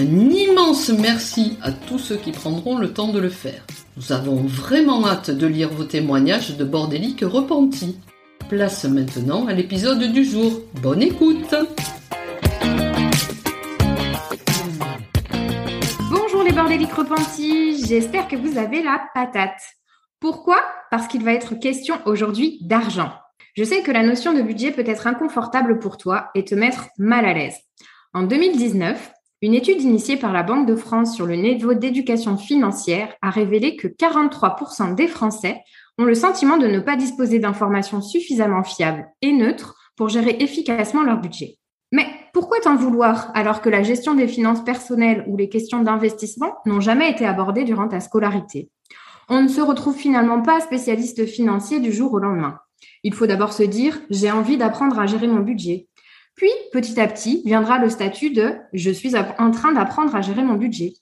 Un immense merci à tous ceux qui prendront le temps de le faire. Nous avons vraiment hâte de lire vos témoignages de bordéliques repentis. Place maintenant à l'épisode du jour. Bonne écoute Bonjour les bordéliques repentis, j'espère que vous avez la patate. Pourquoi? Parce qu'il va être question aujourd'hui d'argent. Je sais que la notion de budget peut être inconfortable pour toi et te mettre mal à l'aise. En 2019, une étude initiée par la Banque de France sur le niveau d'éducation financière a révélé que 43% des Français ont le sentiment de ne pas disposer d'informations suffisamment fiables et neutres pour gérer efficacement leur budget. Mais pourquoi t'en vouloir alors que la gestion des finances personnelles ou les questions d'investissement n'ont jamais été abordées durant ta scolarité? On ne se retrouve finalement pas spécialiste financier du jour au lendemain. Il faut d'abord se dire j'ai envie d'apprendre à gérer mon budget. Puis, petit à petit, viendra le statut de je suis en train d'apprendre à gérer mon budget,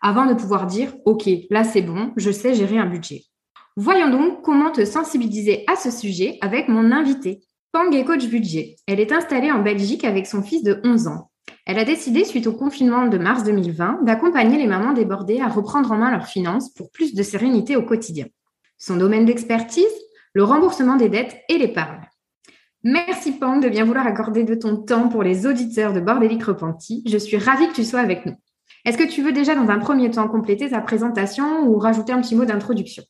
avant de pouvoir dire OK, là c'est bon, je sais gérer un budget. Voyons donc comment te sensibiliser à ce sujet avec mon invité. Pang est coach budget. Elle est installée en Belgique avec son fils de 11 ans. Elle a décidé, suite au confinement de mars 2020, d'accompagner les mamans débordées à reprendre en main leurs finances pour plus de sérénité au quotidien. Son domaine d'expertise Le remboursement des dettes et l'épargne. Merci Pang de bien vouloir accorder de ton temps pour les auditeurs de Bordélique Repenti. Je suis ravie que tu sois avec nous. Est-ce que tu veux déjà dans un premier temps compléter ta présentation ou rajouter un petit mot d'introduction?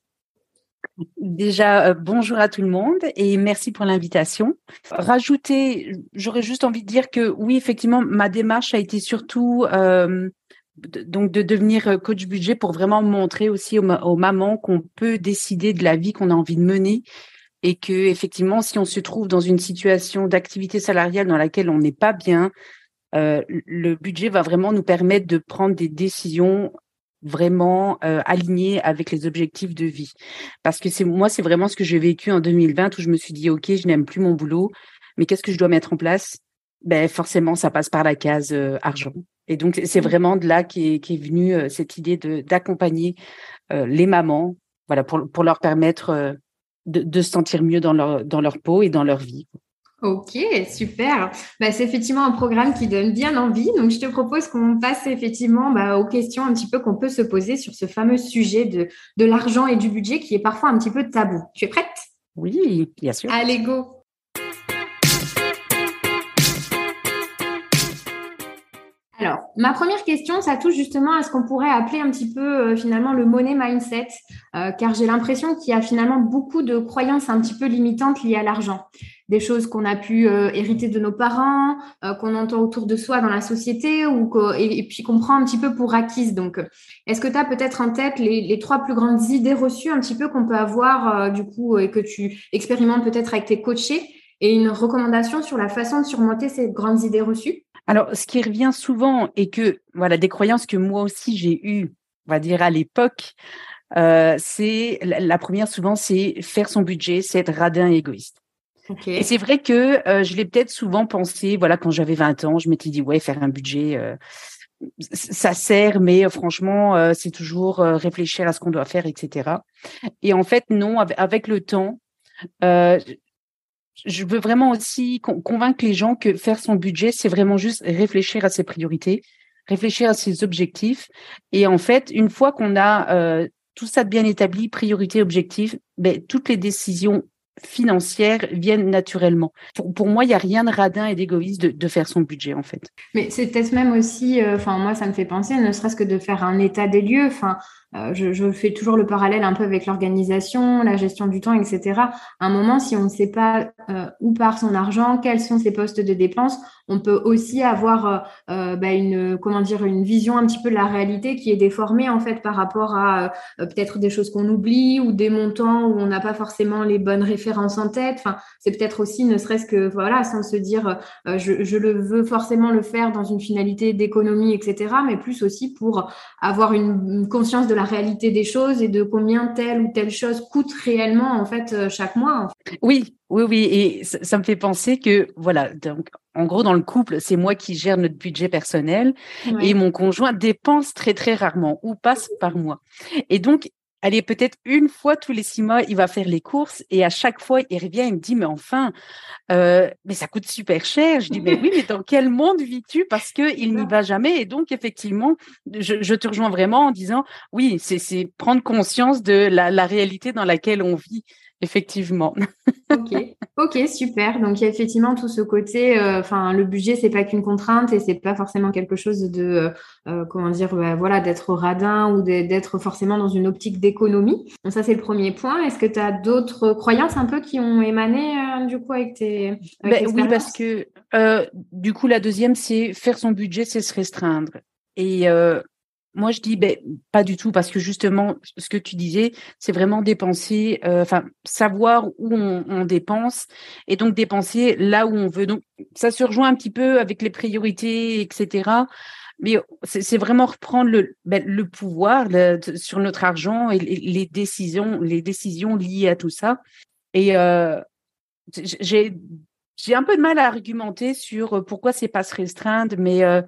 Déjà, euh, bonjour à tout le monde et merci pour l'invitation. Rajouter, j'aurais juste envie de dire que oui, effectivement, ma démarche a été surtout euh, de devenir euh, coach budget pour vraiment montrer aussi aux, mamans qu'on peut décider de la vie qu'on a envie de mener et que effectivement, si on se trouve dans une situation d'activité salariale dans laquelle on n'est pas bien, le budget va vraiment nous permettre de prendre des décisions vraiment euh, aligné avec les objectifs de vie. Parce que c'est moi, c'est vraiment ce que j'ai vécu en 2020 où je me suis dit, OK, je n'aime plus mon boulot, mais qu'est-ce que je dois mettre en place? Ben forcément, ça passe par la case euh, argent. Et donc, c'est mmh. vraiment de là qu'est est venue euh, cette idée de d'accompagner les mamans, voilà, pour, pour leur permettre de, de se sentir mieux dans leur, dans leur peau et dans leur vie. Ok, super. Bah, c'est effectivement un programme qui donne bien envie. Donc, je te propose qu'on passe effectivement bah, aux questions un petit peu qu'on peut se poser sur ce fameux sujet de, de l'argent et du budget qui est parfois un petit peu tabou. Tu es prête? Oui, bien sûr. Allez, go Alors, ma première question, ça touche justement à ce qu'on pourrait appeler un petit peu euh, finalement le money mindset, euh, car j'ai l'impression qu'il y a finalement beaucoup de croyances un petit peu limitantes liées à l'argent. Des choses qu'on a pu euh, hériter de nos parents, qu'on entend autour de soi dans la société, ou et, puis qu'on prend un petit peu pour acquises. Donc, est-ce que tu as peut-être en tête les, les, trois plus grandes idées reçues un petit peu qu'on peut avoir du coup et que tu expérimentes peut-être avec tes coachés et une recommandation sur la façon de surmonter ces grandes idées reçues? Alors, ce qui revient souvent et que, voilà, des croyances que moi aussi j'ai eues, on va dire à l'époque, euh, c'est la première souvent, c'est faire son budget, c'est être radin et égoïste. Et c'est vrai que euh, je l'ai peut-être souvent pensé, voilà, quand j'avais 20 ans, je m'étais dit, ouais, faire un budget, euh, ça sert, mais franchement, c'est toujours réfléchir à ce qu'on doit faire, etc. Et en fait, non, avec, le temps, je veux vraiment aussi convaincre les gens que faire son budget, c'est vraiment juste réfléchir à ses priorités, réfléchir à ses objectifs. Et en fait, une fois qu'on a euh, tout ça bien établi, priorité, objectif, ben, toutes les décisions financières viennent naturellement. Pour, moi, il n'y a rien de radin et d'égoïste de, faire son budget, en fait. Mais c'est peut-être même aussi, euh, enfin, moi, ça me fait penser, ne serait-ce que de faire un état des lieux. Enfin, euh, je, fais toujours le parallèle un peu avec l'organisation, la gestion du temps, etc. À un moment, si on ne sait pas euh, où part son argent, quels sont ses postes de dépenses, on peut aussi avoir bah, une comment dire une vision un petit peu de la réalité qui est déformée en fait par rapport à peut-être des choses qu'on oublie ou des montants où on n'a pas forcément les bonnes références en tête. Enfin, c'est peut-être aussi ne serait-ce que voilà sans se dire je, je le veux forcément le faire dans une finalité d'économie, etc. Mais plus aussi pour avoir une, conscience de la réalité des choses et de combien telle ou telle chose coûte réellement en fait euh, chaque mois. Oui, oui, oui, et ça, me fait penser que voilà, donc en gros dans le couple, c'est moi qui gère notre budget personnel et mon conjoint dépense très très rarement ou passe par mois. Et donc allez, peut-être une fois tous les six mois, il va faire les courses et à chaque fois, il revient, il me dit, mais enfin, euh, mais ça coûte super cher. Je dis, mais oui, mais dans quel monde vis-tu? Parce qu'il n'y va jamais. Et donc, effectivement, je, te rejoins vraiment en disant, oui, c'est prendre conscience de la réalité dans laquelle on vit effectivement. ok, ok, super. Donc il y a effectivement tout ce côté. Euh, enfin, le budget c'est pas qu'une contrainte et c'est pas forcément quelque chose de euh, euh, comment dire, bah, voilà, d'être radin ou d'être forcément dans une optique d'économie. Donc ça c'est le premier point. Est-ce que tu as d'autres croyances un peu qui ont émané du coup avec tes ben, Oui, parce que du coup la deuxième c'est faire son budget, c'est se restreindre. Et moi, je dis ben, pas du tout parce que justement, ce que tu disais, c'est vraiment dépenser, euh, enfin savoir où on, dépense et donc dépenser là où on veut. Donc ça se rejoint un petit peu avec les priorités, etc. Mais c'est vraiment reprendre le, ben, le pouvoir sur notre argent et les, décisions, les décisions liées à tout ça. Et euh, j'ai j'ai un peu de mal à argumenter sur pourquoi c'est pas se restreindre, mais euh,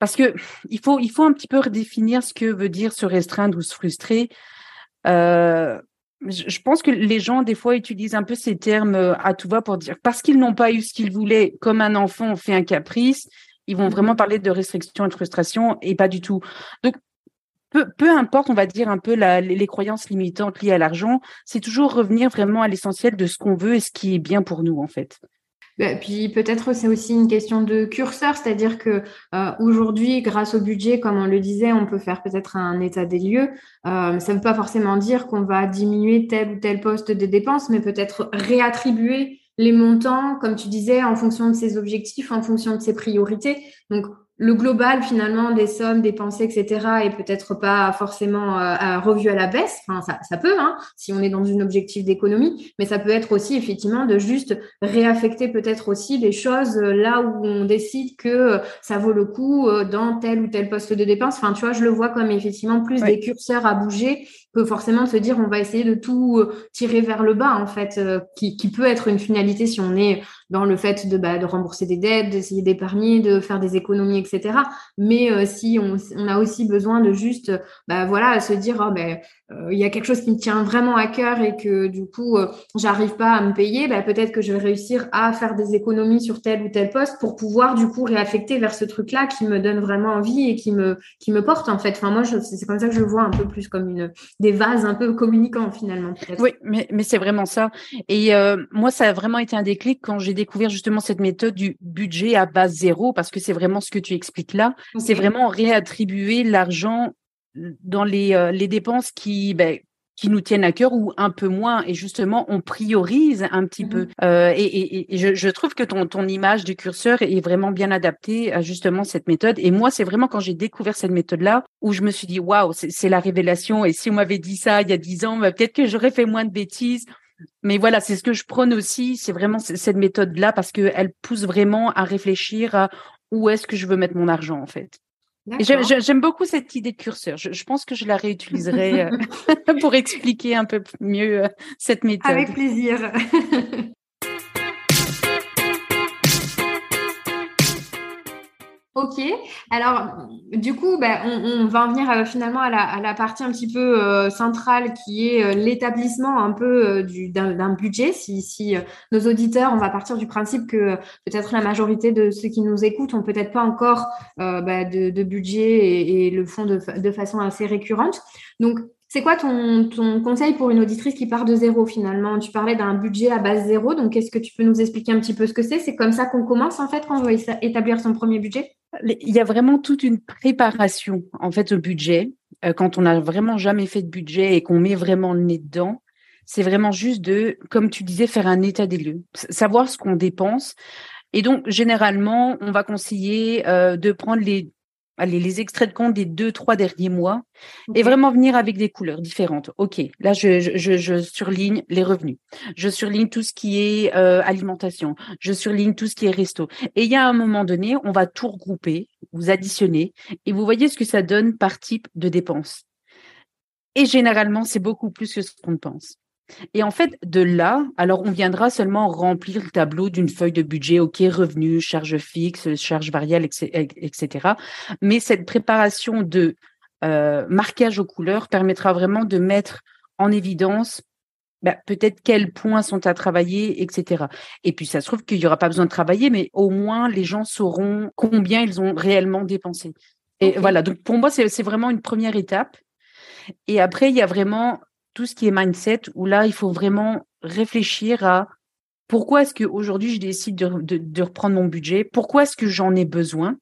parce que il faut, il faut un petit peu redéfinir ce que veut dire se restreindre ou se frustrer. Euh, je pense que les gens, des fois, utilisent un peu ces termes euh, à tout va pour dire parce qu'ils n'ont pas eu ce qu'ils voulaient, comme un enfant fait un caprice, ils vont vraiment parler de restriction et de frustration et pas du tout. Donc, peu, peu importe, on va dire un peu la, les, croyances limitantes liées à l'argent, c'est toujours revenir vraiment à l'essentiel de ce qu'on veut et ce qui est bien pour nous, en fait. Bah, puis peut-être c'est aussi une question de curseur, c'est-à-dire que euh, aujourd'hui, grâce au budget, comme on le disait, on peut faire peut-être un état des lieux. Euh, ça ne veut pas forcément dire qu'on va diminuer tel ou tel poste de dépenses, mais peut-être réattribuer les montants, comme tu disais, en fonction de ses objectifs, en fonction de ses priorités. Donc le global finalement des sommes dépensées, etc., est peut-être pas forcément euh, revu à la baisse. Enfin, ça, ça peut, hein, si on est dans un objectif d'économie, mais ça peut être aussi effectivement de juste réaffecter peut-être aussi des choses euh, là où on décide que euh, ça vaut le coup dans tel ou tel poste de dépense. Enfin, tu vois, je le vois comme effectivement plus des curseurs à bouger que forcément se dire on va essayer de tout tirer vers le bas en fait, qui, qui peut être une finalité si on est dans le fait de, bah, de rembourser des dettes, d'essayer d'épargner, de faire des économies, etc. Mais euh, si on, a aussi besoin de juste, bah, voilà, se dire, oh, ben, il y a quelque chose qui me tient vraiment à cœur et que du coup, euh, j'arrive pas à me payer, bah, peut-être que je vais réussir à faire des économies sur tel ou tel poste pour pouvoir du coup réaffecter vers ce truc-là qui me donne vraiment envie et qui me, qui me porte en fait. Enfin, moi, c'est comme ça que je le vois un peu plus comme une, des vases un peu communicants finalement. Oui, mais, mais c'est vraiment ça. Et moi, ça a vraiment été un déclic quand j'ai découvrir justement cette méthode du budget à base zéro, parce que c'est vraiment ce que tu expliques là. C'est vraiment réattribuer l'argent dans les, euh, les dépenses qui, ben, qui nous tiennent à cœur ou un peu moins. Et justement, on priorise un petit peu. Mmh euh, et, et, je, je, trouve que ton, ton image du curseur est vraiment bien adaptée à justement cette méthode. Et moi, c'est vraiment quand j'ai découvert cette méthode-là où je me suis dit, waouh, c'est la révélation. Et si on m'avait dit ça il y a dix ans, ben, peut-être que j'aurais fait moins de bêtises mais voilà, c'est ce que je prône aussi, c'est vraiment cette méthode-là parce qu'elle pousse vraiment à réfléchir à où est-ce que je veux mettre mon argent en fait. J'aime beaucoup cette idée de curseur. Je, pense que je la réutiliserai euh, pour expliquer un peu mieux euh, cette méthode. Avec plaisir. Ok. Alors, du coup, ben, on, va en venir euh, finalement à la, partie un petit peu euh, centrale qui est euh, l'établissement un peu d'un budget. Si, si nos auditeurs, on va partir du principe que peut-être la majorité de ceux qui nous écoutent ont peut-être pas encore ben, de, budget et, le font de, de façon assez récurrente. Donc, C'est quoi ton, conseil pour une auditrice qui part de zéro finalement? Tu parlais d'un budget à base zéro, donc est-ce que tu peux nous expliquer un petit peu ce que c'est? C'est comme ça qu'on commence en fait quand on veut établir son premier budget? Il y a vraiment toute une préparation en fait au budget. Euh, quand on n'a vraiment jamais fait de budget et qu'on met vraiment le nez dedans, c'est vraiment juste de, comme tu disais, faire un état des lieux, savoir ce qu'on dépense. Et donc, généralement, on va conseiller euh, de prendre les allez, les extraits de compte des deux, trois derniers mois et vraiment venir avec des couleurs différentes. OK, là, je, je, je, surligne les revenus. Je surligne tout ce qui est euh, alimentation. Je surligne tout ce qui est resto. Et il y a un moment donné, on va tout regrouper, vous additionner et vous voyez ce que ça donne par type de dépense. Et généralement, c'est beaucoup plus que ce qu'on pense. Et en fait, de là, alors on viendra seulement remplir le tableau d'une feuille de budget, OK, revenus, charges fixes, charges variables, etc. Mais cette préparation de euh, marquage aux couleurs permettra vraiment de mettre en évidence bah, peut-être quels points sont à travailler, etc. Et puis ça se trouve qu'il n'y aura pas besoin de travailler, mais au moins les gens sauront combien ils ont réellement dépensé. Et voilà, donc pour moi, c'est vraiment une première étape. Et après, il y a vraiment tout ce qui est mindset, où là, il faut vraiment réfléchir à pourquoi est-ce qu'aujourd'hui, je décide de, reprendre mon budget, pourquoi est-ce que j'en ai besoin.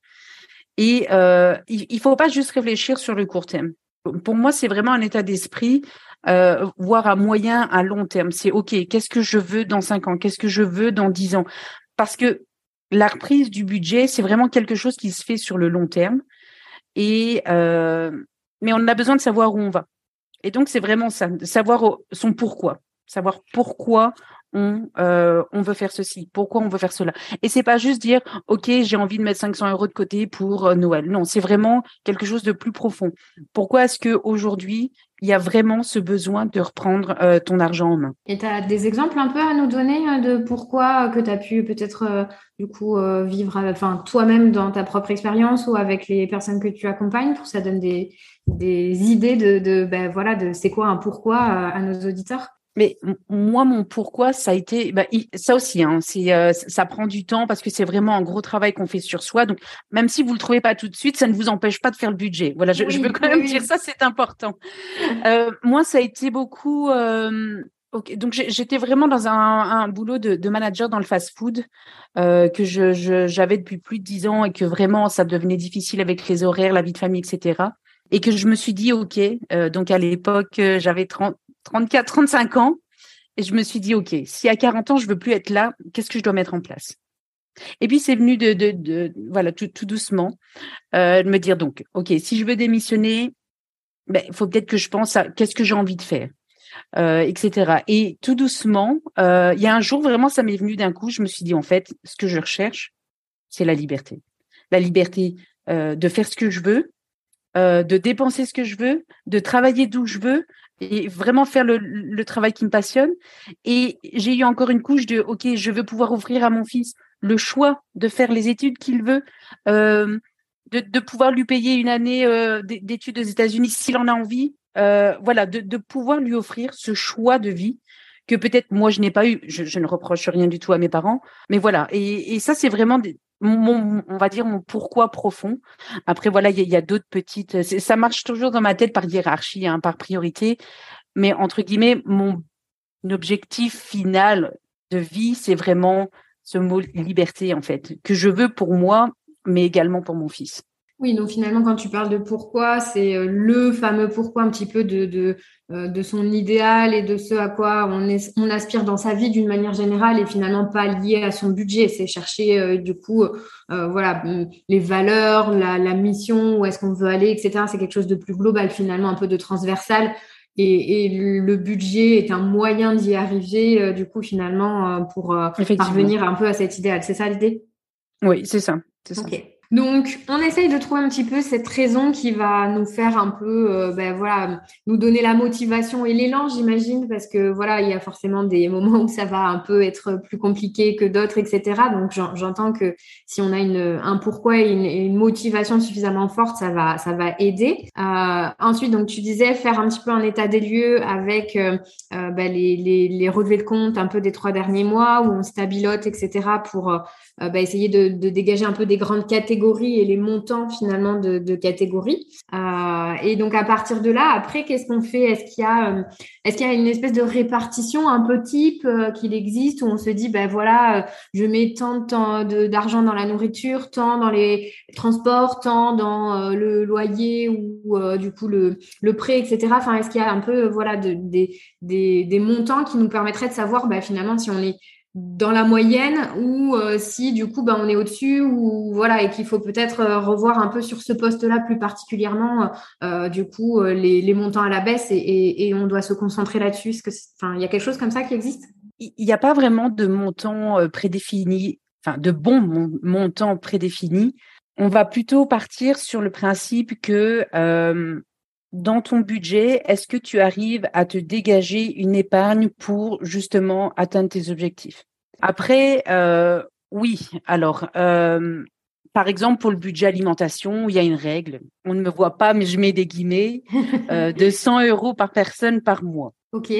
Et euh, il ne faut pas juste réfléchir sur le court terme. Pour moi, c'est vraiment un état d'esprit, euh, voire à moyen, à long terme. C'est OK, qu'est-ce que je veux dans cinq ans? Qu'est-ce que je veux dans dix ans? Parce que la reprise du budget, c'est vraiment quelque chose qui se fait sur le long terme. Et euh, mais on a besoin de savoir où on va. Et donc, c'est vraiment ça, savoir son pourquoi, savoir pourquoi on, euh, on veut faire ceci, pourquoi on veut faire cela. Et c'est pas juste dire, OK, j'ai envie de mettre 500 euros de côté pour euh, Noël. Non, c'est vraiment quelque chose de plus profond. Pourquoi est-ce que aujourd'hui il y a vraiment ce besoin de reprendre euh, ton argent en main? Et tu as des exemples un peu à nous donner de pourquoi que tu as pu peut-être du coup vivre enfin toi-même dans ta propre expérience ou avec les personnes que tu accompagnes pour que ça donne des, des idées de, de ben voilà de c'est quoi un pourquoi à nos auditeurs? Mais moi, mon pourquoi, ça a été, bah, ça aussi, hein, c'est, euh, ça prend du temps parce que c'est vraiment un gros travail qu'on fait sur soi. Donc, même si vous le trouvez pas tout de suite, ça ne vous empêche pas de faire le budget. Voilà, je, veux quand même dire ça, c'est important. Euh, moi, ça a été beaucoup. Euh, donc, j'étais vraiment dans un, un boulot de, de, manager dans le fast-food que je, j'avais depuis plus de dix ans et que vraiment ça devenait difficile avec les horaires, la vie de famille, etc. Et que je me suis dit, ok. donc à l'époque, j'avais 30, 34, 35 ans. Et je me suis dit, OK, si à 40 ans, je veux plus être là, qu'est-ce que je dois mettre en place? Et puis, c'est venu de, voilà, tout, doucement, euh, de me dire, donc, OK, si je veux démissionner, ben, il faut peut-être que je pense à qu'est-ce que j'ai envie de faire, euh, etc. Et tout doucement, euh, il y a un jour, vraiment, ça m'est venu d'un coup, je me suis dit, en fait, ce que je recherche, c'est la liberté. La liberté de faire ce que je veux, de dépenser ce que je veux, de travailler d'où je veux, et vraiment faire le, le travail qui me passionne. Et j'ai eu encore une couche de, OK, je veux pouvoir offrir à mon fils le choix de faire les études qu'il veut, euh, de, de, pouvoir lui payer une année euh, d'études aux États-Unis s'il en a envie. Euh, voilà, de, de, pouvoir lui offrir ce choix de vie que peut-être moi je n'ai pas eu. Je, je, ne reproche rien du tout à mes parents, mais voilà. Et, et ça, c'est vraiment des, mon, on va dire mon pourquoi profond. Après voilà, il y, a, d'autres petites. Ça marche toujours dans ma tête par hiérarchie, hein, par priorité. Mais entre guillemets, mon objectif final de vie, c'est vraiment ce mot liberté en fait que je veux pour moi, mais également pour mon fils. Oui, donc finalement, quand tu parles de pourquoi, c'est euh, le fameux pourquoi un petit peu de, de, euh, de son idéal et de ce à quoi on, est, on aspire dans sa vie d'une manière générale et finalement pas lié à son budget. C'est chercher euh, du coup, voilà, les valeurs, la, la mission, où est-ce qu'on veut aller, etc. C'est quelque chose de plus global finalement, un peu de transversal. Et, et le budget est un moyen d'y arriver, du coup, finalement, pour parvenir un peu à cet idéal. C'est ça l'idée? Oui, c'est ça. C'est ça. Donc, on essaye de trouver un petit peu cette raison qui va nous faire un peu, euh, ben voilà, nous donner la motivation et l'élan, j'imagine, parce que voilà, il y a forcément des moments où ça va un peu être plus compliqué que d'autres, etc. Donc, j'entends que si on a une, un pourquoi et une, motivation suffisamment forte, ça va, aider. Euh, ensuite, donc tu disais faire un petit peu un état des lieux avec euh, ben, les, les, relevés de compte un peu des trois derniers mois où on stabilote, etc. pour ben, essayer de dégager un peu des grandes catégories et les montants finalement de, de catégories. Euh, et donc à partir de là, après, qu'est-ce qu'on fait? Est-ce qu'il y a, est-ce qu'il y a une espèce de répartition un peu type qu'il existe où on se dit, ben voilà, je mets tant, d'argent dans la nourriture, tant dans les transports, tant dans le loyer ou du coup le, le prêt, etc. Enfin, est-ce qu'il y a un peu voilà de, des, des, des montants qui nous permettraient de savoir ben, finalement si on est dans la moyenne ou euh, si du coup ben, on est au-dessus ou voilà et qu'il faut peut-être euh, revoir un peu sur ce poste-là plus particulièrement euh, du coup les, montants à la baisse et, on doit se concentrer là-dessus. Est-ce que il y a quelque chose comme ça qui existe? Il n'y a pas vraiment de montant prédéfini, enfin de bons montants prédéfinis. On va plutôt partir sur le principe que dans ton budget, est-ce que tu arrives à te dégager une épargne pour justement atteindre tes objectifs? Après, euh, oui. Alors, euh, par exemple, pour le budget alimentation, il y a une règle. On ne me voit pas, mais je mets des guillemets euh, de 100 euros par personne par mois. Ok.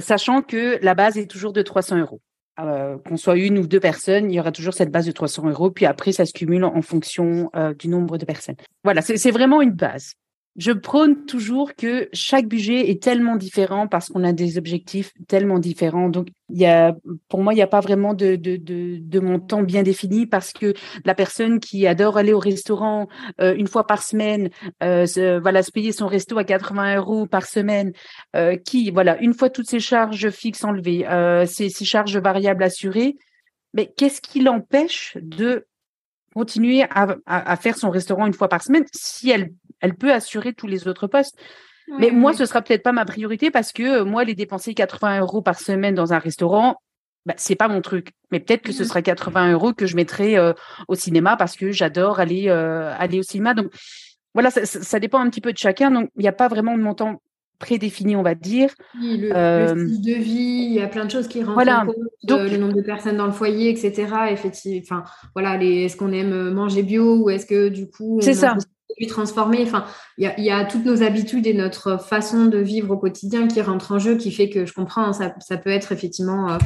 sachant que la base est toujours de 300 euros. qu'on soit une ou deux personnes, il y aura toujours cette base de 300 euros. Puis après, ça se cumule en fonction du nombre de personnes. Voilà, c'est vraiment une base je prône toujours que chaque budget est tellement différent parce qu'on a des objectifs tellement différents. Donc, il y a, pour moi, il n'y a pas vraiment de, de, de, de, montant bien défini parce que la personne qui adore aller au restaurant euh, une fois par semaine, euh, se, voilà, se payer son resto à 80 euros par semaine, euh, qui, voilà, une fois toutes ses charges fixes enlevées, ses, ses charges variables assurées, mais qu'est-ce qui l'empêche de continuer à, à, faire son restaurant une fois par semaine si elle, elle peut assurer tous les autres postes. Mais moi, ce sera peut-être pas ma priorité parce que euh, moi, les dépenser 80 euros par semaine dans un restaurant, bah, c'est pas mon truc. Mais peut-être que ce mmh. sera 80 euros que je mettrai euh, au cinéma parce que j'adore aller euh, aller au cinéma. Donc voilà, ça, ça, dépend un petit peu de chacun. Donc il n'y a pas vraiment de montant prédéfini, on va dire. Oui, le, euh, style de vie, il y a plein de choses qui rentrent voilà. en compte, Donc, le nombre de personnes dans le foyer, etc. Effectivement, enfin, voilà, est-ce qu'on aime manger bio ou est-ce que du coup, c'est ça transformer. Enfin, il y a, toutes nos habitudes et notre façon de vivre au quotidien qui rentre en jeu, qui fait que je comprends, hein, ça, ça peut être effectivement, euh,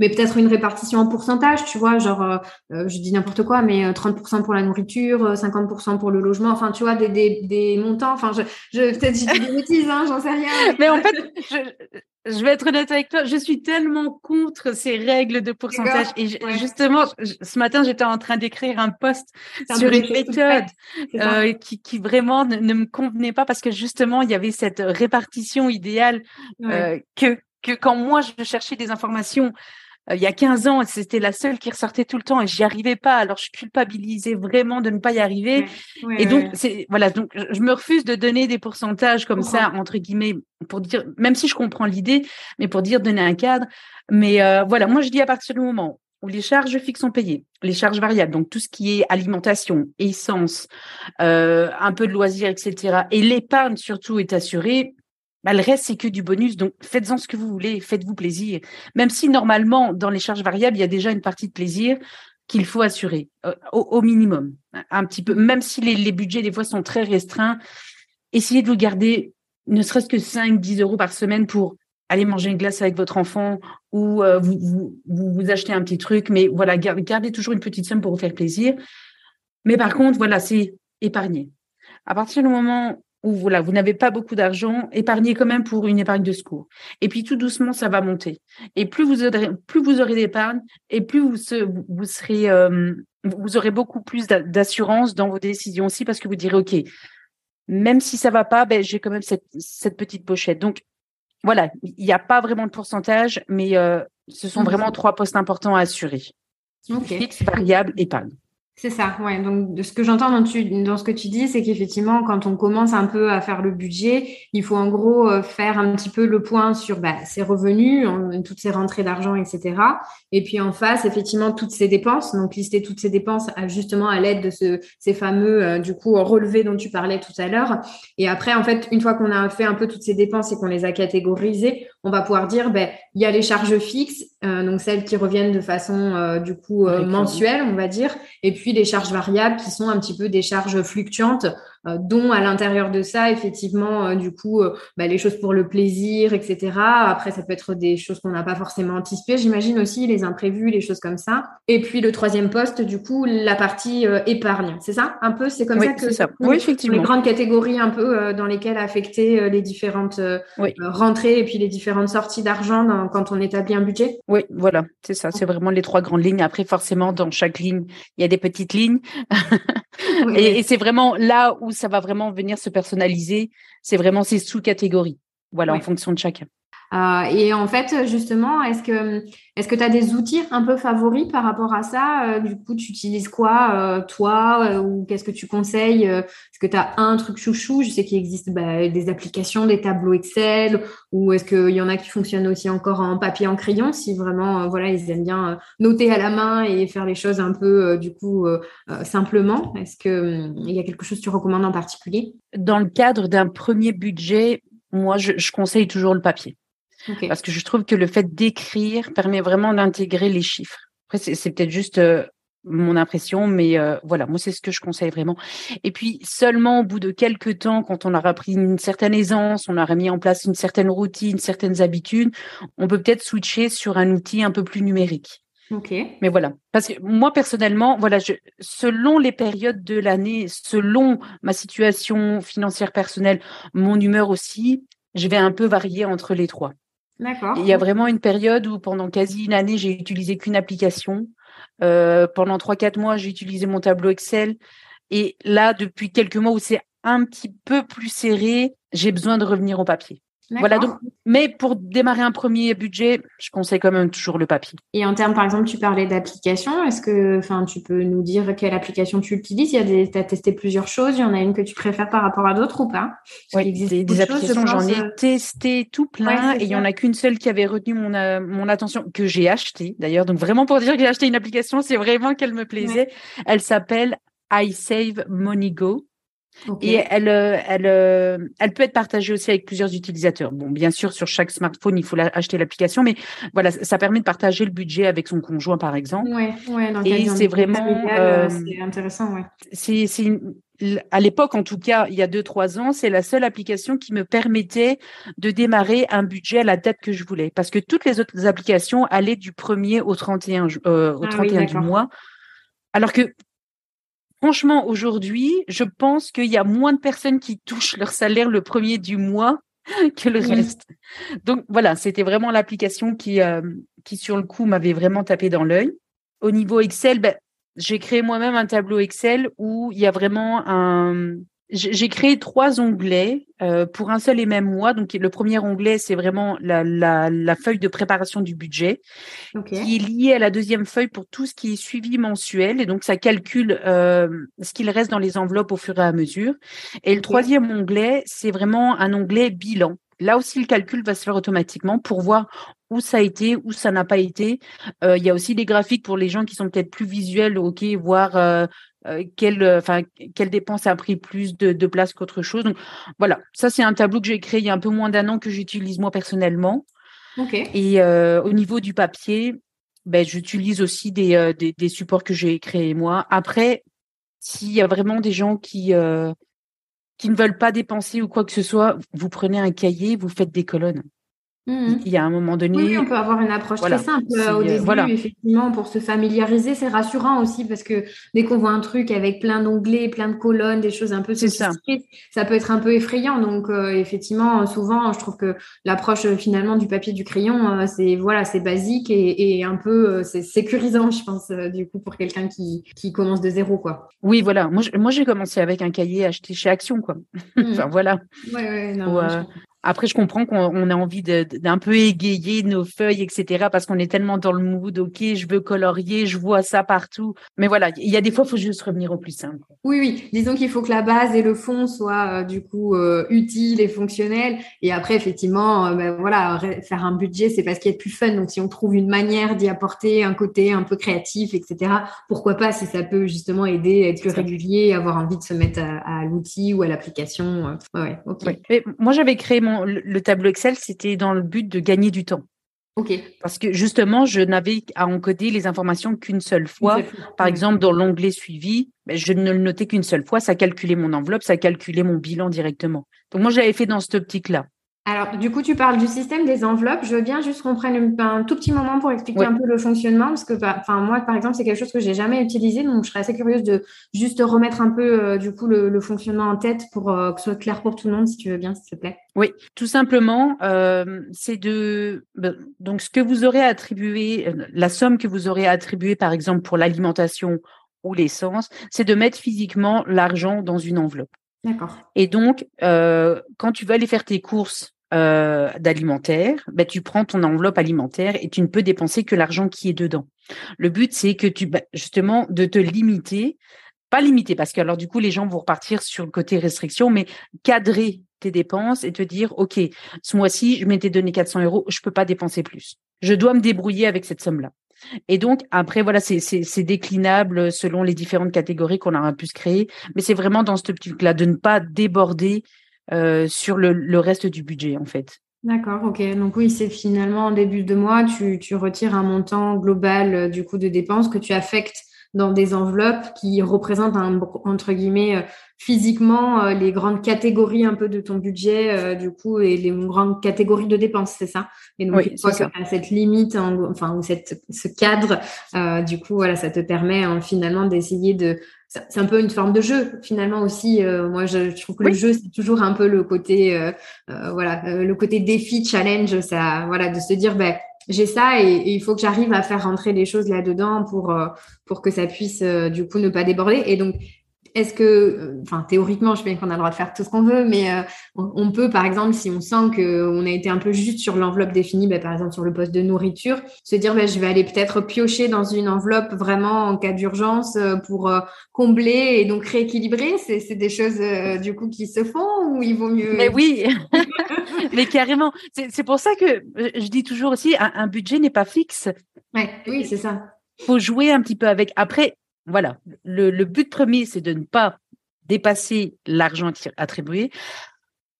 mais peut-être une répartition en pourcentage, tu vois, genre, euh, euh, je dis n'importe quoi, mais 30% pour la nourriture, 50% pour le logement, enfin, tu vois, des, des, des montants. Enfin, je, je peut-être j'ai des bêtises, hein, j'en sais rien. Mais, en fait, je, je vais être honnête avec toi, je suis tellement contre ces règles de pourcentage. Et justement, ce matin, j'étais en train d'écrire un post sur une méthode euh, qui, qui, vraiment ne, me convenait pas parce que justement, il y avait cette répartition idéale euh, que, que quand moi, je cherchais des informations il y a 15 ans, c'était la seule qui ressortait tout le temps et j'y arrivais pas. Alors je culpabilisais vraiment de ne pas y arriver. et donc c'est voilà, donc je me refuse de donner des pourcentages comme ça entre guillemets pour dire même si je comprends l'idée, mais pour dire donner un cadre. Mais euh, voilà, moi je dis à partir du moment où les charges fixes sont payées, les charges variables, donc tout ce qui est alimentation, essence, euh, un peu de loisirs, etc. Et l'épargne surtout est assurée, le reste, c'est que du bonus. Donc, faites-en ce que vous voulez, faites-vous plaisir. Même si normalement, dans les charges variables, il y a déjà une partie de plaisir qu'il faut assurer euh, au, minimum, un petit peu. Même si les, budgets, des fois, sont très restreints, essayez de vous garder ne serait-ce que 5, 10 euros par semaine pour aller manger une glace avec votre enfant ou euh, vous, vous, un petit truc. Mais voilà, gardez toujours une petite somme pour vous faire plaisir. Mais par contre, voilà, c'est épargner. À partir du moment où voilà, vous n'avez pas beaucoup d'argent, épargnez quand même pour une épargne de secours. Et puis tout doucement, ça va monter. Et plus vous aurez, plus vous aurez d'épargne, et plus vous, vous serez, euh, vous aurez beaucoup plus d'assurance dans vos décisions aussi, parce que vous direz, ok, même si ça va pas, ben j'ai quand même cette, cette petite pochette. Donc voilà, il n'y a pas vraiment de pourcentage, mais euh, ce sont vraiment trois postes importants à assurer. Fixe, variable, épargne. C'est ça, ouais. Donc, ce que j'entends dans, ce que tu dis, c'est qu'effectivement, quand on commence un peu à faire le budget, il faut en gros euh, faire un petit peu le point sur bah, ses revenus, toutes ses rentrées d'argent, etc. Et puis en face, effectivement, toutes ses dépenses. Donc, lister toutes ses dépenses justement à l'aide de ce, ces fameux, euh, du coup, relevés dont tu parlais tout à l'heure. Et après, en fait, une fois qu'on a fait un peu toutes ces dépenses et qu'on les a catégorisées, on va pouvoir dire, ben, il y a les charges fixes, euh, donc celles qui reviennent de façon, du coup, mensuelle, on va dire. Et puis, les charges variables qui sont un petit peu des charges fluctuantes dont à l'intérieur de ça, effectivement, du coup, bah, les choses pour le plaisir, etc. Après, ça peut être des choses qu'on n'a pas forcément anticipées, j'imagine aussi, les imprévus, les choses comme ça. Et puis le troisième poste, du coup, la partie épargne, c'est ça Un peu, c'est comme ça que ça. Oui, effectivement. les grandes catégories un peu dans lesquelles affecter les différentes rentrées et puis les différentes sorties d'argent quand on établit un budget? Oui, voilà, c'est ça. C'est vraiment les trois grandes lignes. Après, forcément, dans chaque ligne, il y a des petites lignes. et, c'est vraiment là où ça va vraiment venir se personnaliser. C'est vraiment ces sous-catégories. Voilà, en fonction de chacun. Euh, et en fait, justement, est-ce que est-ce que tu as des outils un peu favoris par rapport à ça? Euh, Du coup, tu utilises quoi, euh, toi Ou qu'est-ce que tu conseilles? Est-ce que tu as un truc chouchou? Je sais qu'il existe bah, des applications, des tableaux Excel, ou est-ce qu'il y en a qui fonctionnent aussi encore en papier, en crayon, si vraiment, voilà, ils aiment bien noter à la main et faire les choses un peu, du coup, simplement? Est-ce que il y a quelque chose que tu recommandes en particulier? Dans le cadre d'un premier budget, moi, je conseille toujours le papier. Parce que je trouve que le fait d'écrire permet vraiment d'intégrer les chiffres. Après, c'est peut-être juste euh, mon impression, mais euh, voilà, moi c'est ce que je conseille vraiment. Et puis seulement au bout de quelques temps, quand on aura pris une certaine aisance, on aura mis en place une certaine routine, certaines habitudes, on peut peut-être switcher sur un outil un peu plus numérique. Ok. Mais voilà, parce que moi personnellement, voilà, je, selon les périodes de l'année, selon ma situation financière personnelle, mon humeur aussi, je vais un peu varier entre les trois. Il y a vraiment une période où pendant quasi une année, j'ai utilisé qu'une application. Euh, pendant trois, quatre mois, j'ai utilisé mon tableau Excel. Et là, depuis quelques mois où c'est un petit peu plus serré, j'ai besoin de revenir au papier. Voilà, donc, mais pour démarrer un premier budget, je conseille quand même toujours le papier. Et en termes, par exemple, tu parlais d'application. Est-ce que, enfin, tu peux nous dire quelle application tu utilises? Il y a des, tu as testé plusieurs choses. Il y en a une que tu préfères par rapport à d'autres ou pas? Oui, des, des applications, j'en ai euh, testé tout plein et il y en a qu'une seule qui avait retenu mon, euh, mon attention, que j'ai acheté d'ailleurs. Donc vraiment pour dire que j'ai acheté une application, c'est vraiment qu'elle me plaisait. Elle s'appelle iSave Money Go. Et elle, euh, elle, euh, elle peut être partagée aussi avec plusieurs utilisateurs. Bon, bien sûr, sur chaque smartphone, il faut acheter l'application, mais voilà, ça permet de partager le budget avec son conjoint, par exemple. Ouais, ouais, et c'est vraiment, euh, c'est intéressant, ouais. C'est, c'est à l'époque, en tout cas, il y a deux, trois ans, c'est la seule application qui me permettait de démarrer un budget à la date que je voulais. Parce que toutes les autres applications allaient du 1er au 31, euh, au 31 ah du mois. Alors que Franchement, aujourd'hui, je pense qu'il y a moins de personnes qui touchent leur salaire le premier du mois que le reste. Donc voilà, c'était vraiment l'application qui, euh, qui sur le coup m'avait vraiment tapé dans l'œil. Au niveau Excel, ben, j'ai créé moi-même un tableau Excel où il y a vraiment un, j'ai créé trois onglets euh, pour un seul et même mois. Donc, le premier onglet, c'est vraiment la, la, la, feuille de préparation du budget, qui est liée à la deuxième feuille pour tout ce qui est suivi mensuel. Et donc, ça calcule euh, ce qu'il reste dans les enveloppes au fur et à mesure. Et le troisième onglet, c'est vraiment un onglet bilan. Là aussi, le calcul va se faire automatiquement pour voir où ça a été, où ça n'a pas été. Euh, il y a aussi des graphiques pour les gens qui sont peut-être plus visuels, ok, voir euh, euh, quelle, enfin, quelle dépense a pris plus de, de place qu'autre chose. Donc voilà, ça c'est un tableau que j'ai créé il y a un peu moins d'un an que j'utilise moi personnellement. Okay. Et euh, au niveau du papier, ben, j'utilise aussi des, des, des, supports que j'ai créés moi. Après, s'il y a vraiment des gens qui qui ne veulent pas dépenser ou quoi que ce soit, vous prenez un cahier, vous faites des colonnes. Mmh. Il y a un moment donné. Oui, on peut avoir une approche très simple euh, au début, effectivement, pour se familiariser. C'est rassurant aussi parce que dès qu'on voit un truc avec plein d'onglets, plein de colonnes, des choses un peu sophistiquées, ça. ça peut être un peu effrayant. Donc, euh, effectivement, souvent, je trouve que l'approche euh, finalement du papier, du crayon, c'est voilà, c'est basique et, et un peu c'est sécurisant, je pense, du coup, pour quelqu'un qui, qui commence de zéro, quoi. Oui, voilà. Moi, moi, j'ai commencé avec un cahier acheté chez Action, quoi. Mmh. enfin, voilà. Ouais, ouais, non, après, je comprends qu'on a envie d'un peu égayer nos feuilles, etc. Parce qu'on est tellement dans le mood, ok, je veux colorier, je vois ça partout. Mais voilà, il y a des fois, il faut juste revenir au plus simple. Oui, oui. Disons qu'il faut que la base et le fond soient euh, du coup euh, utiles et fonctionnels. Et après, effectivement, euh, ben, voilà, faire un budget, c'est parce qu'il y a plus fun. Donc, si on trouve une manière d'y apporter un côté un peu créatif, etc., pourquoi pas si ça peut justement aider à être plus régulier, avoir envie de se mettre à, l'outil ou à l'application. Ouais, ok. moi, j'avais créé mon le tableau Excel, c'était dans le but de gagner du temps. Parce que justement, je n'avais à encoder les informations qu'une seule fois. Par exemple, dans l'onglet suivi, ben, je ne le notais qu'une seule fois. Ça calculait mon enveloppe, ça calculait mon bilan directement. Donc moi, j'avais fait dans cette optique-là. Alors, du coup, tu parles du système des enveloppes. Je veux bien juste qu'on prenne un tout petit moment pour expliquer un peu le fonctionnement, parce que, bah, enfin, moi, par exemple, c'est quelque chose que j'ai jamais utilisé, donc je serais assez curieuse de juste remettre un peu, euh, du coup, le, fonctionnement en tête pour euh, que ce soit clair pour tout le monde, si tu veux bien, s'il te plaît. Oui, tout simplement, euh, c'est de ben, donc ce que vous aurez attribué, la somme que vous aurez attribuée, par exemple, pour l'alimentation ou l'essence, c'est de mettre physiquement l'argent dans une enveloppe. D'accord. Et donc, quand tu vas aller faire tes courses euh, d'alimentaire, ben, tu prends ton enveloppe alimentaire et tu ne peux dépenser que l'argent qui est dedans. Le but, c'est que tu, ben, justement, de te limiter, pas limiter, parce que alors du coup, les gens vont repartir sur le côté restriction, mais cadrer tes dépenses et te dire, OK, ce mois-ci, je m'étais donné 400 euros, je peux pas dépenser plus. Je dois me débrouiller avec cette somme-là. Et donc, après, voilà, c'est déclinable selon les différentes catégories qu'on aura pu se créer, mais c'est vraiment dans ce optique-là de ne pas déborder euh, sur le, reste du budget, en fait. D'accord, ok. Donc oui, c'est finalement en début de mois, tu, tu retires un montant global euh, du coût de dépenses que tu affectes dans des enveloppes qui représentent un, entre guillemets euh, physiquement les grandes catégories un peu de ton budget du coup et les grandes catégories de dépenses c'est ça? Et donc une fois que cette limite enfin ou cette ce cadre du coup voilà ça te permet hein, finalement d'essayer de c'est un peu une forme de jeu finalement aussi. Euh, moi, je, trouve que le jeu c'est toujours un peu le côté, euh, euh, voilà, le côté défi, challenge, ça, voilà, de se dire, ben j'ai ça et, il faut que j'arrive à faire rentrer les choses là-dedans pour pour que ça puisse du coup ne pas déborder. Et donc est-ce que, euh, enfin théoriquement, je sais bien qu'on a le droit de faire tout ce qu'on veut, mais euh, on, peut, par exemple, si on sent qu'on a été un peu juste sur l'enveloppe définie, bah, par exemple sur le poste de nourriture, se dire bah, je vais aller peut-être piocher dans une enveloppe vraiment en cas d'urgence euh, pour combler et donc rééquilibrer. C'est des choses du coup qui se font ou il vaut mieux Mais oui, mais carrément. C'est pour ça que je dis toujours aussi, un, budget n'est pas fixe. Ouais, oui, c'est ça. Faut jouer un petit peu avec. Après, voilà, le, but premier, c'est de ne pas dépasser l'argent attribué.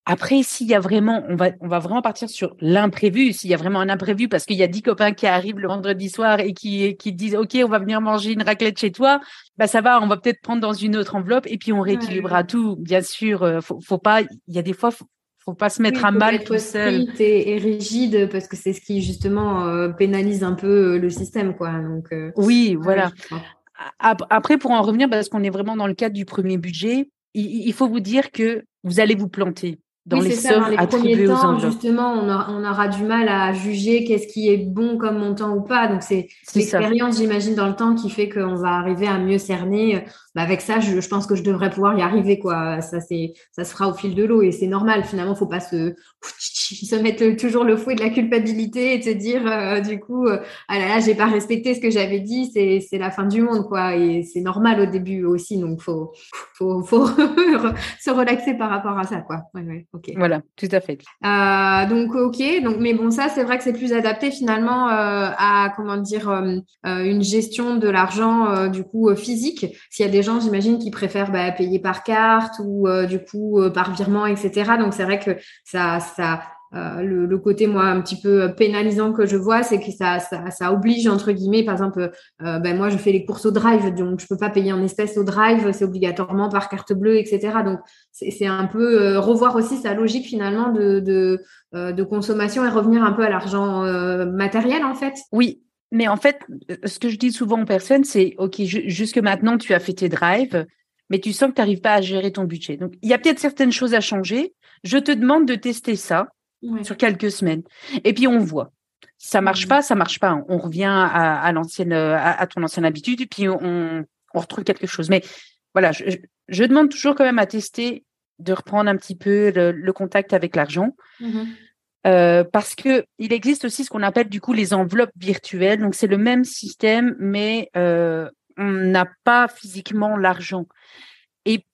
Après, s'il y a vraiment, on va, on va vraiment partir sur l'imprévu. S'il y a vraiment un imprévu, parce qu'il y a dix copains qui arrivent le vendredi soir et qui, qui disent, OK, on va venir manger une raclette chez toi. Bah, ça va, on va peut-être prendre dans une autre enveloppe et puis on rééquilibrera tout. Bien sûr, euh, faut, faut pas, il y a des fois, faut, faut pas se mettre à mal tout seul. Et, et, rigide parce que c'est ce qui justement euh, pénalise un peu euh, le système, quoi. Donc, oui, voilà. Après, pour en revenir, parce qu'on est vraiment dans le cadre du premier budget, il, faut vous dire que vous allez vous planter dans les sommes dans les attribuées temps, Justement, on aura, on aura, du mal à juger qu'est-ce qui est bon comme montant ou pas. Donc, c'est l'expérience, j'imagine, dans le temps qui fait qu'on va arriver à mieux cerner bah, avec ça, je, je, pense que je devrais pouvoir y arriver, quoi. Ça, c'est, ça se fera au fil de l'eau et c'est normal. Finalement, faut pas se, se mettre toujours le fouet de la culpabilité et te dire, euh, du coup, euh, ah là là, j'ai pas respecté ce que j'avais dit, c'est, c'est la fin du monde, quoi. Et c'est normal au début aussi, donc faut, faut, faut se relaxer par rapport à ça, quoi. Ouais, ouais, ok. Voilà, tout à fait. Euh, donc, ok. Donc, mais bon, ça, c'est vrai que c'est plus adapté finalement euh, à, comment dire, une gestion de l'argent, du coup, physique. S'il y a des j'imagine, qui préfèrent bah, payer par carte ou euh, du coup euh, par virement, etc. Donc c'est vrai que ça, ça, euh, le, côté moi un petit peu pénalisant que je vois, c'est que ça, ça, ça, oblige entre guillemets, par exemple, ben moi je fais les courses au drive, donc je peux pas payer en espèces au drive, c'est obligatoirement par carte bleue, etc. Donc c'est un peu revoir aussi sa logique finalement de, de consommation et revenir un peu à l'argent matériel en fait. Oui, mais en fait, ce que je dis souvent aux personnes, c'est OK, jusque maintenant, tu as fait tes drives, mais tu sens que tu n'arrives pas à gérer ton budget. Donc, il y a peut-être certaines choses à changer. Je te demande de tester ça sur quelques semaines. Et puis, on voit. Ça marche pas, ça marche pas. On revient à, l'ancienne, à, ton ancienne habitude, et puis on, retrouve quelque chose. Mais voilà, je, demande toujours quand même à tester, de reprendre un petit peu le, contact avec l'argent. Mmh euh, parce que il existe aussi ce qu'on appelle du coup les enveloppes virtuelles. Donc c'est le même système, mais euh, on n'a pas physiquement l'argent. Et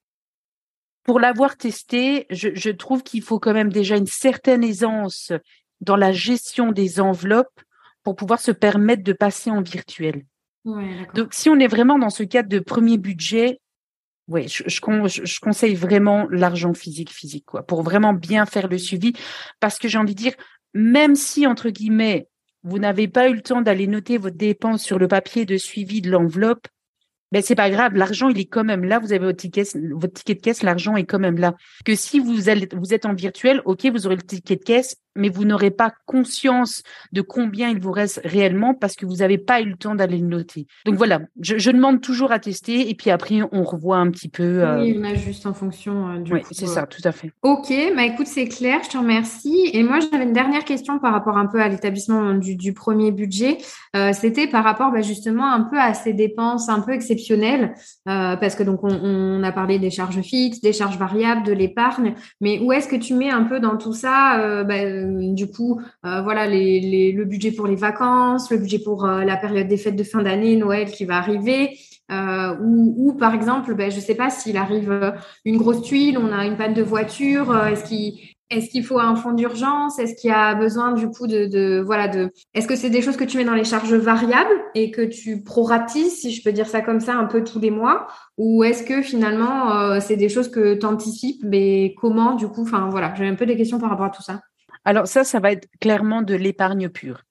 pour l'avoir testé, je, trouve qu'il faut quand même déjà une certaine aisance dans la gestion des enveloppes pour pouvoir se permettre de passer en virtuel. Donc si on est vraiment dans ce cadre de premier budget, oui, je, je, conseille vraiment l'argent physique, physique, quoi, pour vraiment bien faire le suivi. Parce que j'ai envie de dire, même si, entre guillemets, vous n'avez pas eu le temps d'aller noter votre dépense sur le papier de suivi de l'enveloppe, ben c'est pas grave, l'argent il est quand même là. Vous avez votre ticket, votre ticket de caisse, l'argent est quand même là. Que si vous allez, vous êtes en virtuel, ok, vous aurez le ticket de caisse, mais vous n'aurez pas conscience de combien il vous reste réellement parce que vous n'avez pas eu le temps d'aller le noter. Donc voilà, je, je, demande toujours à tester et puis après on revoit un petit peu. Euh... Oui, on ajuste en fonction euh, du oui, c'est ça, tout à fait. Ok, bah écoute, c'est clair, je te remercie. Et moi, j'avais une dernière question par rapport un peu à l'établissement du, du, premier budget. Euh, C'était par rapport bah, justement un peu à ces dépenses un peu exceptionnelles euh, parce que donc on, a parlé des charges fixes, des charges variables, de l'épargne, mais où est-ce que tu mets un peu dans tout ça euh, bah, euh, du coup, voilà, le budget pour les vacances, le budget pour la période des fêtes de fin d'année, Noël qui va arriver. Ou, par exemple, ben, je ne sais pas s'il arrive une grosse tuile, on a une panne de voiture, est-ce qu'il est-ce qu'il faut un fonds d'urgence? Est-ce qu'il y a besoin du coup de, de voilà de Est-ce que c'est des choses que tu mets dans les charges variables et que tu proratises, si je peux dire ça comme ça, un peu tous les mois? Ou est-ce que finalement euh, c'est des choses que tu anticipes Mais comment du coup? Enfin voilà, j'ai un peu des questions par rapport à tout ça. Alors ça, ça va être clairement de l'épargne pure.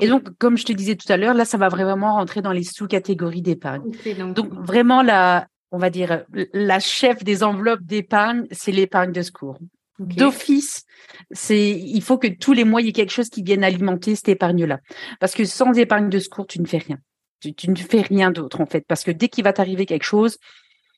Et donc, comme je te disais tout à l'heure, là, ça va vraiment rentrer dans les sous-catégories d'épargne. Okay, donc... donc, vraiment, la, on va dire, la chef des enveloppes d'épargne, c'est l'épargne de secours. Okay. D'office, c'est, il faut que tous les mois, il y ait quelque chose qui vienne alimenter cette épargne-là. Parce que sans épargne de secours, tu ne fais rien. Tu, tu ne fais rien d'autre, en fait. Parce que dès qu'il va t'arriver quelque chose,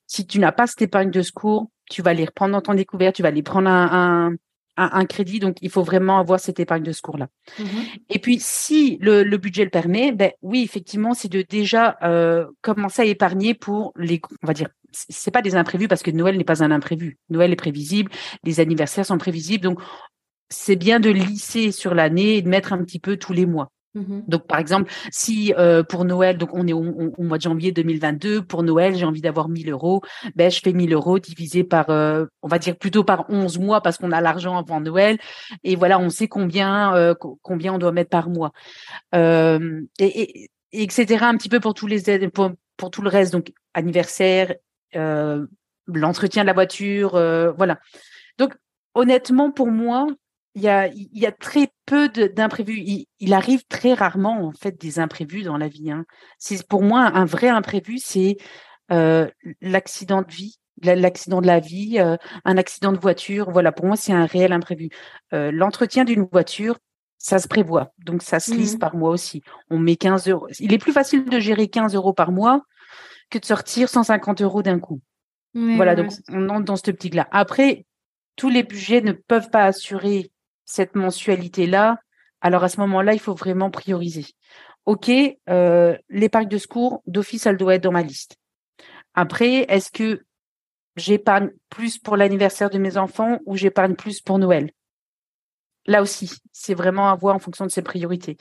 si tu n'as pas cette épargne de secours, tu vas les reprendre dans ton découvert, tu vas les prendre un, un un, crédit. Donc, il faut vraiment avoir cette épargne de secours-là. Mmh. Et puis, si le, le, budget le permet, ben oui, effectivement, c'est de déjà euh, commencer à épargner pour les, on va dire, c'est pas des imprévus parce que Noël n'est pas un imprévu. Noël est prévisible, les anniversaires sont prévisibles, donc c'est bien de lisser sur l'année et de mettre un petit peu tous les mois. Mmh. Donc, par exemple, si euh, pour Noël, donc on est au, au, au, mois de janvier 2022, pour Noël, j'ai envie d'avoir 1000 euros, ben je fais 1000 euros divisé par, euh, on va dire plutôt par 11 mois parce qu'on a l'argent avant Noël, et voilà, on sait combien euh, combien on doit mettre par mois, et, et, et, etc. Un petit peu pour tous les pour, pour tout le reste, donc anniversaire, l'entretien de la voiture, voilà. Donc honnêtement, pour moi, il y a, il y a très peu d'imprévus. Il, il, arrive très rarement en fait des imprévus dans la vie. Hein. C'est pour moi un vrai imprévu, c'est euh, l'accident de vie, l'accident de la vie, euh, un accident de voiture. Voilà, pour moi c'est un réel imprévu. Euh, L'entretien d'une voiture, ça se prévoit, donc ça se lisse mmh. par mois aussi. On met 15 euros. Il est plus facile de gérer 15 euros par mois que de sortir 150 euros d'un coup. Voilà, donc on entre dans ce petit-là. Après, tous les budgets ne peuvent pas assurer cette mensualité-là, alors à ce moment-là, il faut vraiment prioriser. OK, euh, l'épargne de secours, d'office, elle doit être dans ma liste. Après, est-ce que j'épargne plus pour l'anniversaire de mes enfants ou j'épargne plus pour Noël? Là aussi, c'est vraiment à voir en fonction de ses priorités.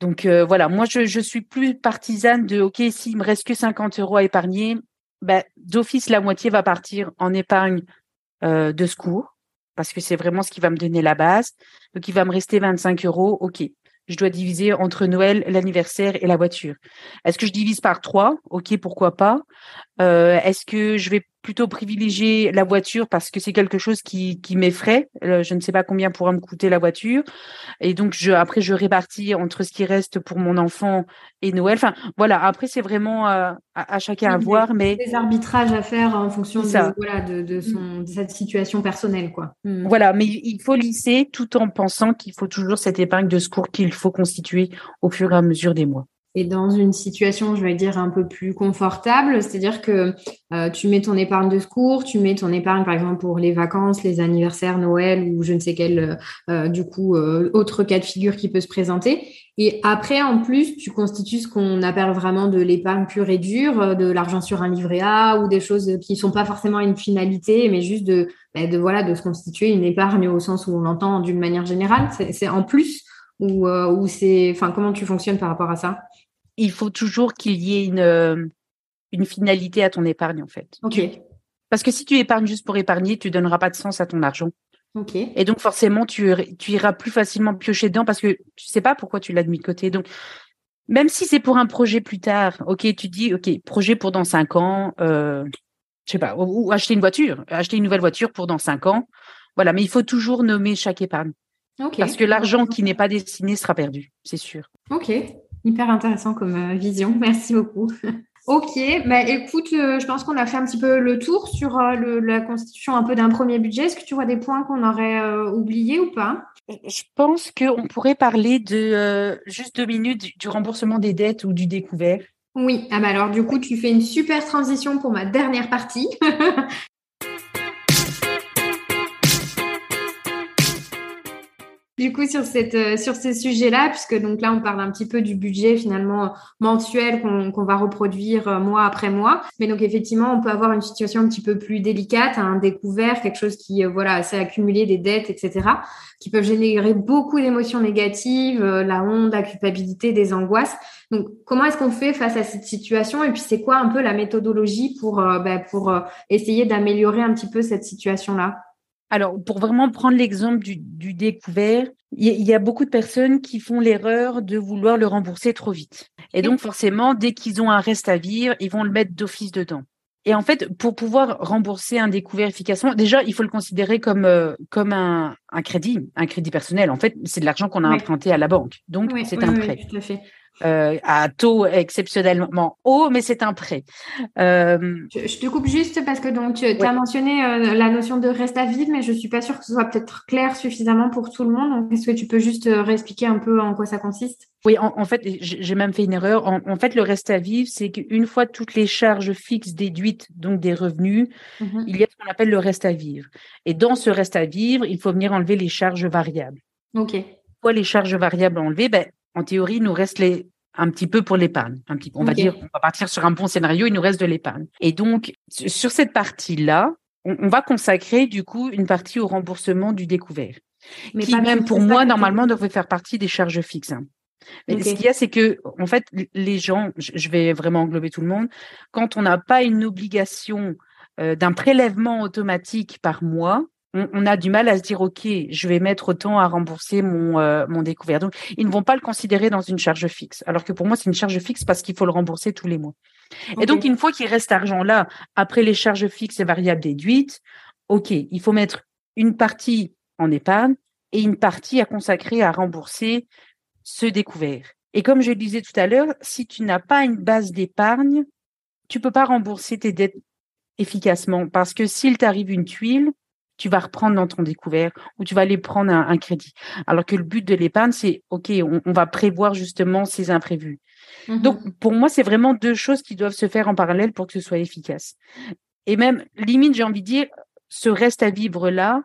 Donc euh, voilà, moi je, suis plus partisane de OK, s'il me reste que 50 euros à épargner, ben, d'office la moitié va partir en épargne euh, de secours parce que c'est vraiment ce qui va me donner la base. Donc, il va me rester 25 euros. OK. Je dois diviser entre Noël, l'anniversaire et la voiture. Est-ce que je divise par trois? OK, pourquoi pas euh, Est-ce que je vais plutôt privilégier la voiture parce que c'est quelque chose qui, qui m'effraie. Euh, je ne sais pas combien pourra me coûter la voiture. Et donc, je, après, je répartis entre ce qui reste pour mon enfant et Noël. Enfin, voilà. Après, c'est vraiment euh, à, à, chacun à voir. Mais des arbitrages à faire en fonction de, voilà, de, de, son, de cette situation personnelle, quoi. Mmh. Voilà. Mais il faut lisser tout en pensant qu'il faut toujours cette épargne de secours qu'il faut constituer au fur et à mesure des mois et dans une situation, je vais dire, un peu plus confortable, c'est-à-dire que euh, tu mets ton épargne de secours, tu mets ton épargne, par exemple, pour les vacances, les anniversaires, Noël ou je ne sais quel, euh, du coup, euh, autre cas de figure qui peut se présenter. Et après, en plus, tu constitues ce qu'on appelle vraiment de l'épargne pure et dure, de l'argent sur un livret A ou des choses qui sont pas forcément une finalité, mais juste de, bah, de voilà, de se constituer une épargne au sens où on l'entend d'une manière générale. C'est en plus ou, ou c'est, enfin, comment tu fonctionnes par rapport à ça? Il faut toujours qu'il y ait une, euh, une finalité à ton épargne, en fait. OK. Parce que si tu épargnes juste pour épargner, tu donneras pas de sens à ton argent. OK. Et donc, forcément, tu, tu iras plus facilement piocher dedans parce que tu sais pas pourquoi tu l'as mis de côté. Donc, même si c'est pour un projet plus tard, OK, tu dis, OK, projet pour dans cinq ans, euh, je sais pas, ou, ou acheter une voiture, acheter une nouvelle voiture pour dans cinq ans. Voilà, mais il faut toujours nommer chaque épargne. Parce que l'argent qui n'est pas destiné sera perdu, c'est sûr. Ok, hyper intéressant comme vision. Merci beaucoup. Ok, bah écoute, euh, je pense qu'on a fait un petit peu le tour sur euh, la constitution un peu d'un premier budget. Est-ce que tu vois des points qu'on aurait euh, oubliés ou pas? Je pense qu'on pourrait parler de juste deux minutes du remboursement des dettes ou du découvert. Oui, ah bah alors du coup, tu fais une super transition pour ma dernière partie. Du coup, sur, cette, euh, sur ces sujets-là, puisque donc là, on parle un petit peu du budget finalement mensuel qu'on va reproduire euh, mois après mois. Mais donc, effectivement, on peut avoir une situation un petit peu plus délicate, un découvert, quelque chose qui, euh, voilà, s'est accumulé, des dettes, etc., qui peuvent générer beaucoup d'émotions négatives, la honte, la culpabilité, des angoisses. Donc, comment est-ce qu'on fait face à cette situation Et puis, c'est quoi un peu la méthodologie pour, bah, pour essayer d'améliorer un petit peu cette situation-là? Alors, pour vraiment prendre l'exemple du, découvert, il y, a beaucoup de personnes qui font l'erreur de vouloir le rembourser trop vite. Et donc, forcément, dès qu'ils ont un reste à vivre, ils vont le mettre d'office dedans. Et en fait, pour pouvoir rembourser un découvert efficacement, déjà, il faut le considérer comme euh, comme un, crédit, un crédit personnel. En fait, c'est de l'argent qu'on a emprunté à la banque, donc c'est un prêt. tout à fait. Euh, à taux exceptionnellement haut, mais c'est un prêt. Euh, je, te coupe juste parce que donc tu as mentionné euh, la notion de reste à vide, mais je suis pas sûre que ce soit peut-être clair suffisamment pour tout le monde. Est-ce que tu peux juste réexpliquer un peu en quoi ça consiste? Oui, en, fait, j'ai même fait une erreur. En, fait, le reste à vivre, c'est qu'une fois toutes les charges fixes déduites, donc des revenus, mhm. il y a ce qu'on appelle le reste à vivre. Et dans ce reste à vivre, il faut venir enlever les charges variables. Ok. Quoi les charges variables enlevées ben, en théorie, il nous reste les, un petit peu pour l'épargne. Un petit, on va dire, on va partir sur un bon scénario, il nous reste de l'épargne. Et donc, sur cette partie-là, on, va consacrer du coup une partie au remboursement du découvert, Mais qui même pour moi normalement devrait faire partie des charges fixes. Hein. Mais ce qu'il y a, c'est que en fait, les gens, je vais vraiment englober tout le monde, quand on n'a pas une obligation euh, d'un prélèvement automatique par mois, on, a du mal à se dire ok, je vais mettre autant à rembourser mon euh, mon découvert. Donc ils ne vont pas le considérer dans une charge fixe. Alors que pour moi c'est une charge fixe parce qu'il faut le rembourser tous les mois. Et donc une fois qu'il reste argent là après les charges fixes et variables déduites, ok, il faut mettre une partie en épargne et une partie à consacrer à rembourser ce découvert. Et comme je le disais tout à l'heure, si tu n'as pas une base d'épargne, tu peux pas rembourser tes dettes efficacement parce que s'il t'arrive une tuile, tu vas reprendre dans ton découvert ou tu vas aller prendre un, crédit. Alors que le but de l'épargne, c'est OK, on, va prévoir justement ces imprévus. Mmh Donc, pour moi, c'est vraiment deux choses qui doivent se faire en parallèle pour que ce soit efficace. Et même, limite, j'ai envie de dire, ce reste à vivre là,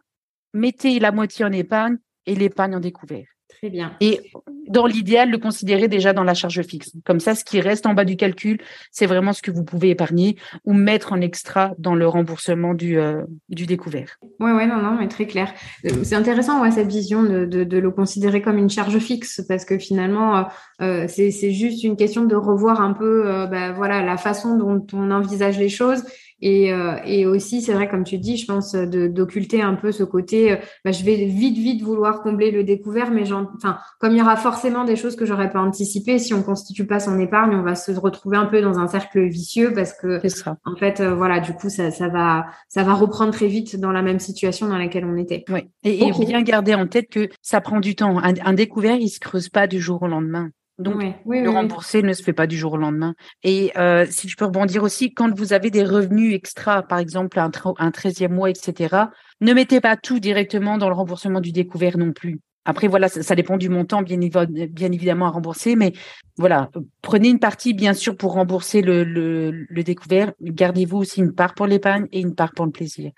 mettez la moitié en épargne et l'épargne en découvert. Très bien. Et dans l'idéal, le considérer déjà dans la charge fixe. Comme ça, ce qui reste en bas du calcul, c'est vraiment ce que vous pouvez épargner ou mettre en extra dans le remboursement du, euh, du découvert. Oui, ouais, non, non, mais très clair. Euh, c'est intéressant, ouais, cette vision de, de, le considérer comme une charge fixe parce que finalement, euh, c'est juste une question de revoir un peu, bah, voilà, la façon dont on envisage les choses et, euh, et aussi, c'est vrai, comme tu dis, je pense d'occulter un peu ce côté, euh, bah, je vais vite, vite vouloir combler le découvert, mais enfin, comme il y aura forcément des choses que j'aurais pas anticipées, si on constitue pas son épargne, on va se retrouver un peu dans un cercle vicieux parce que, en fait, euh, voilà, du coup, ça, ça va, ça va reprendre très vite dans la même situation dans laquelle on était. Oui. Et, bien garder en tête que ça prend du temps. Un, un découvert, il se creuse pas du jour au lendemain. Donc, le rembourser ne se fait pas du jour au lendemain. Et euh, si je peux rebondir aussi, quand vous avez des revenus extra, par exemple un, un 13e mois, etc., ne mettez pas tout directement dans le remboursement du découvert non plus. Après, voilà, ça, dépend du montant, bien, bien, évidemment, à rembourser. Mais voilà, prenez une partie, bien sûr, pour rembourser le, le, le découvert. Gardez-vous aussi une part pour l'épargne et une part pour le plaisir.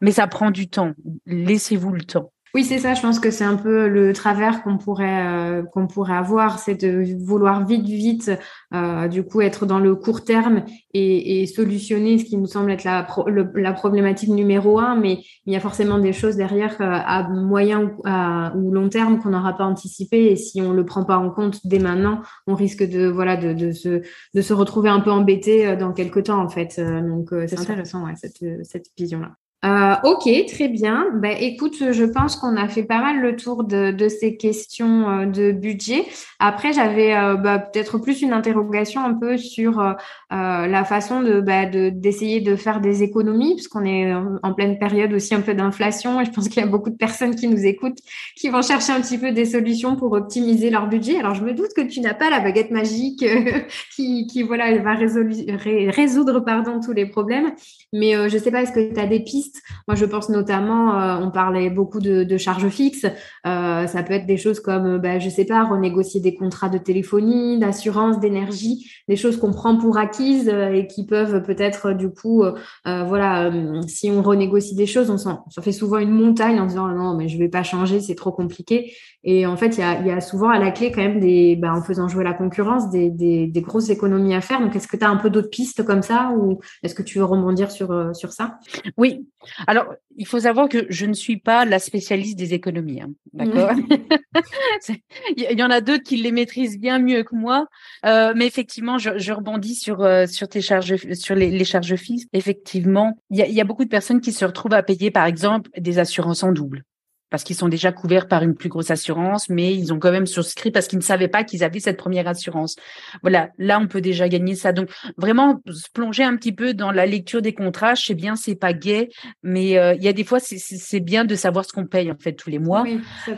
Mais ça prend du temps. Laissez-vous le temps. Oui, c'est ça. Je pense que c'est un peu le travers qu'on pourrait euh, qu'on pourrait avoir, c'est de vouloir vite, vite, euh, du coup, être dans le court terme et, et, solutionner ce qui nous semble être la, la problématique numéro un. Mais il y a forcément des choses derrière euh, à moyen ou, à, ou long terme qu'on n'aura pas anticipé. Et si on le prend pas en compte dès maintenant, on risque de voilà de, de se de se retrouver un peu embêté dans quelques temps en fait. Donc c'est intéressant, ouais, cette cette vision là. Euh, ok, très bien. Ben, écoute, je pense qu'on a fait pas mal le tour de, de ces questions euh, de budget. Après, j'avais euh, bah, peut-être plus une interrogation un peu sur euh, la façon de bah, d'essayer de, faire des économies, puisqu'on est en pleine période aussi un peu d'inflation. Et je pense qu'il y a beaucoup de personnes qui nous écoutent qui vont chercher un petit peu des solutions pour optimiser leur budget. Alors, je me doute que tu n'as pas la baguette magique qui, qui voilà, va résoudre pardon tous les problèmes. Mais je sais pas, est-ce que tu as des pistes moi, je pense notamment, euh, on parlait beaucoup de, charges fixes. Euh, ça peut être des choses comme, bah, je sais pas, renégocier des contrats de téléphonie, d'assurance, d'énergie, des choses qu'on prend pour acquises et qui peuvent peut-être, du coup, voilà, si on renégocie des choses, on s'en fait souvent une montagne en disant non, mais je vais pas changer, c'est trop compliqué. Et en fait, il y a, souvent à la clé quand même des, bah, en faisant jouer la concurrence, des, des, grosses économies à faire. Donc, est-ce que tu as un peu d'autres pistes comme ça ou est-ce que tu veux rebondir sur, sur ça? Oui. Alors, il faut savoir que je ne suis pas la spécialiste des économies. Hein, d'accord? Il y en a d'autres qui les maîtrisent bien mieux que moi. Euh, mais effectivement, je, je rebondis sur, euh, sur tes charges, sur les, les charges fixes. Effectivement, il y a, y a beaucoup de personnes qui se retrouvent à payer, par exemple, des assurances en double parce qu'ils sont déjà couverts par une plus grosse assurance, mais ils ont quand même souscrit parce qu'ils ne savaient pas qu'ils avaient cette première assurance. Voilà, là on peut déjà gagner ça. Donc vraiment se plonger un petit peu dans la lecture des contrats. Je sais bien, c'est pas gay, mais euh, il y a des fois c'est bien de savoir ce qu'on paye en fait tous les mois.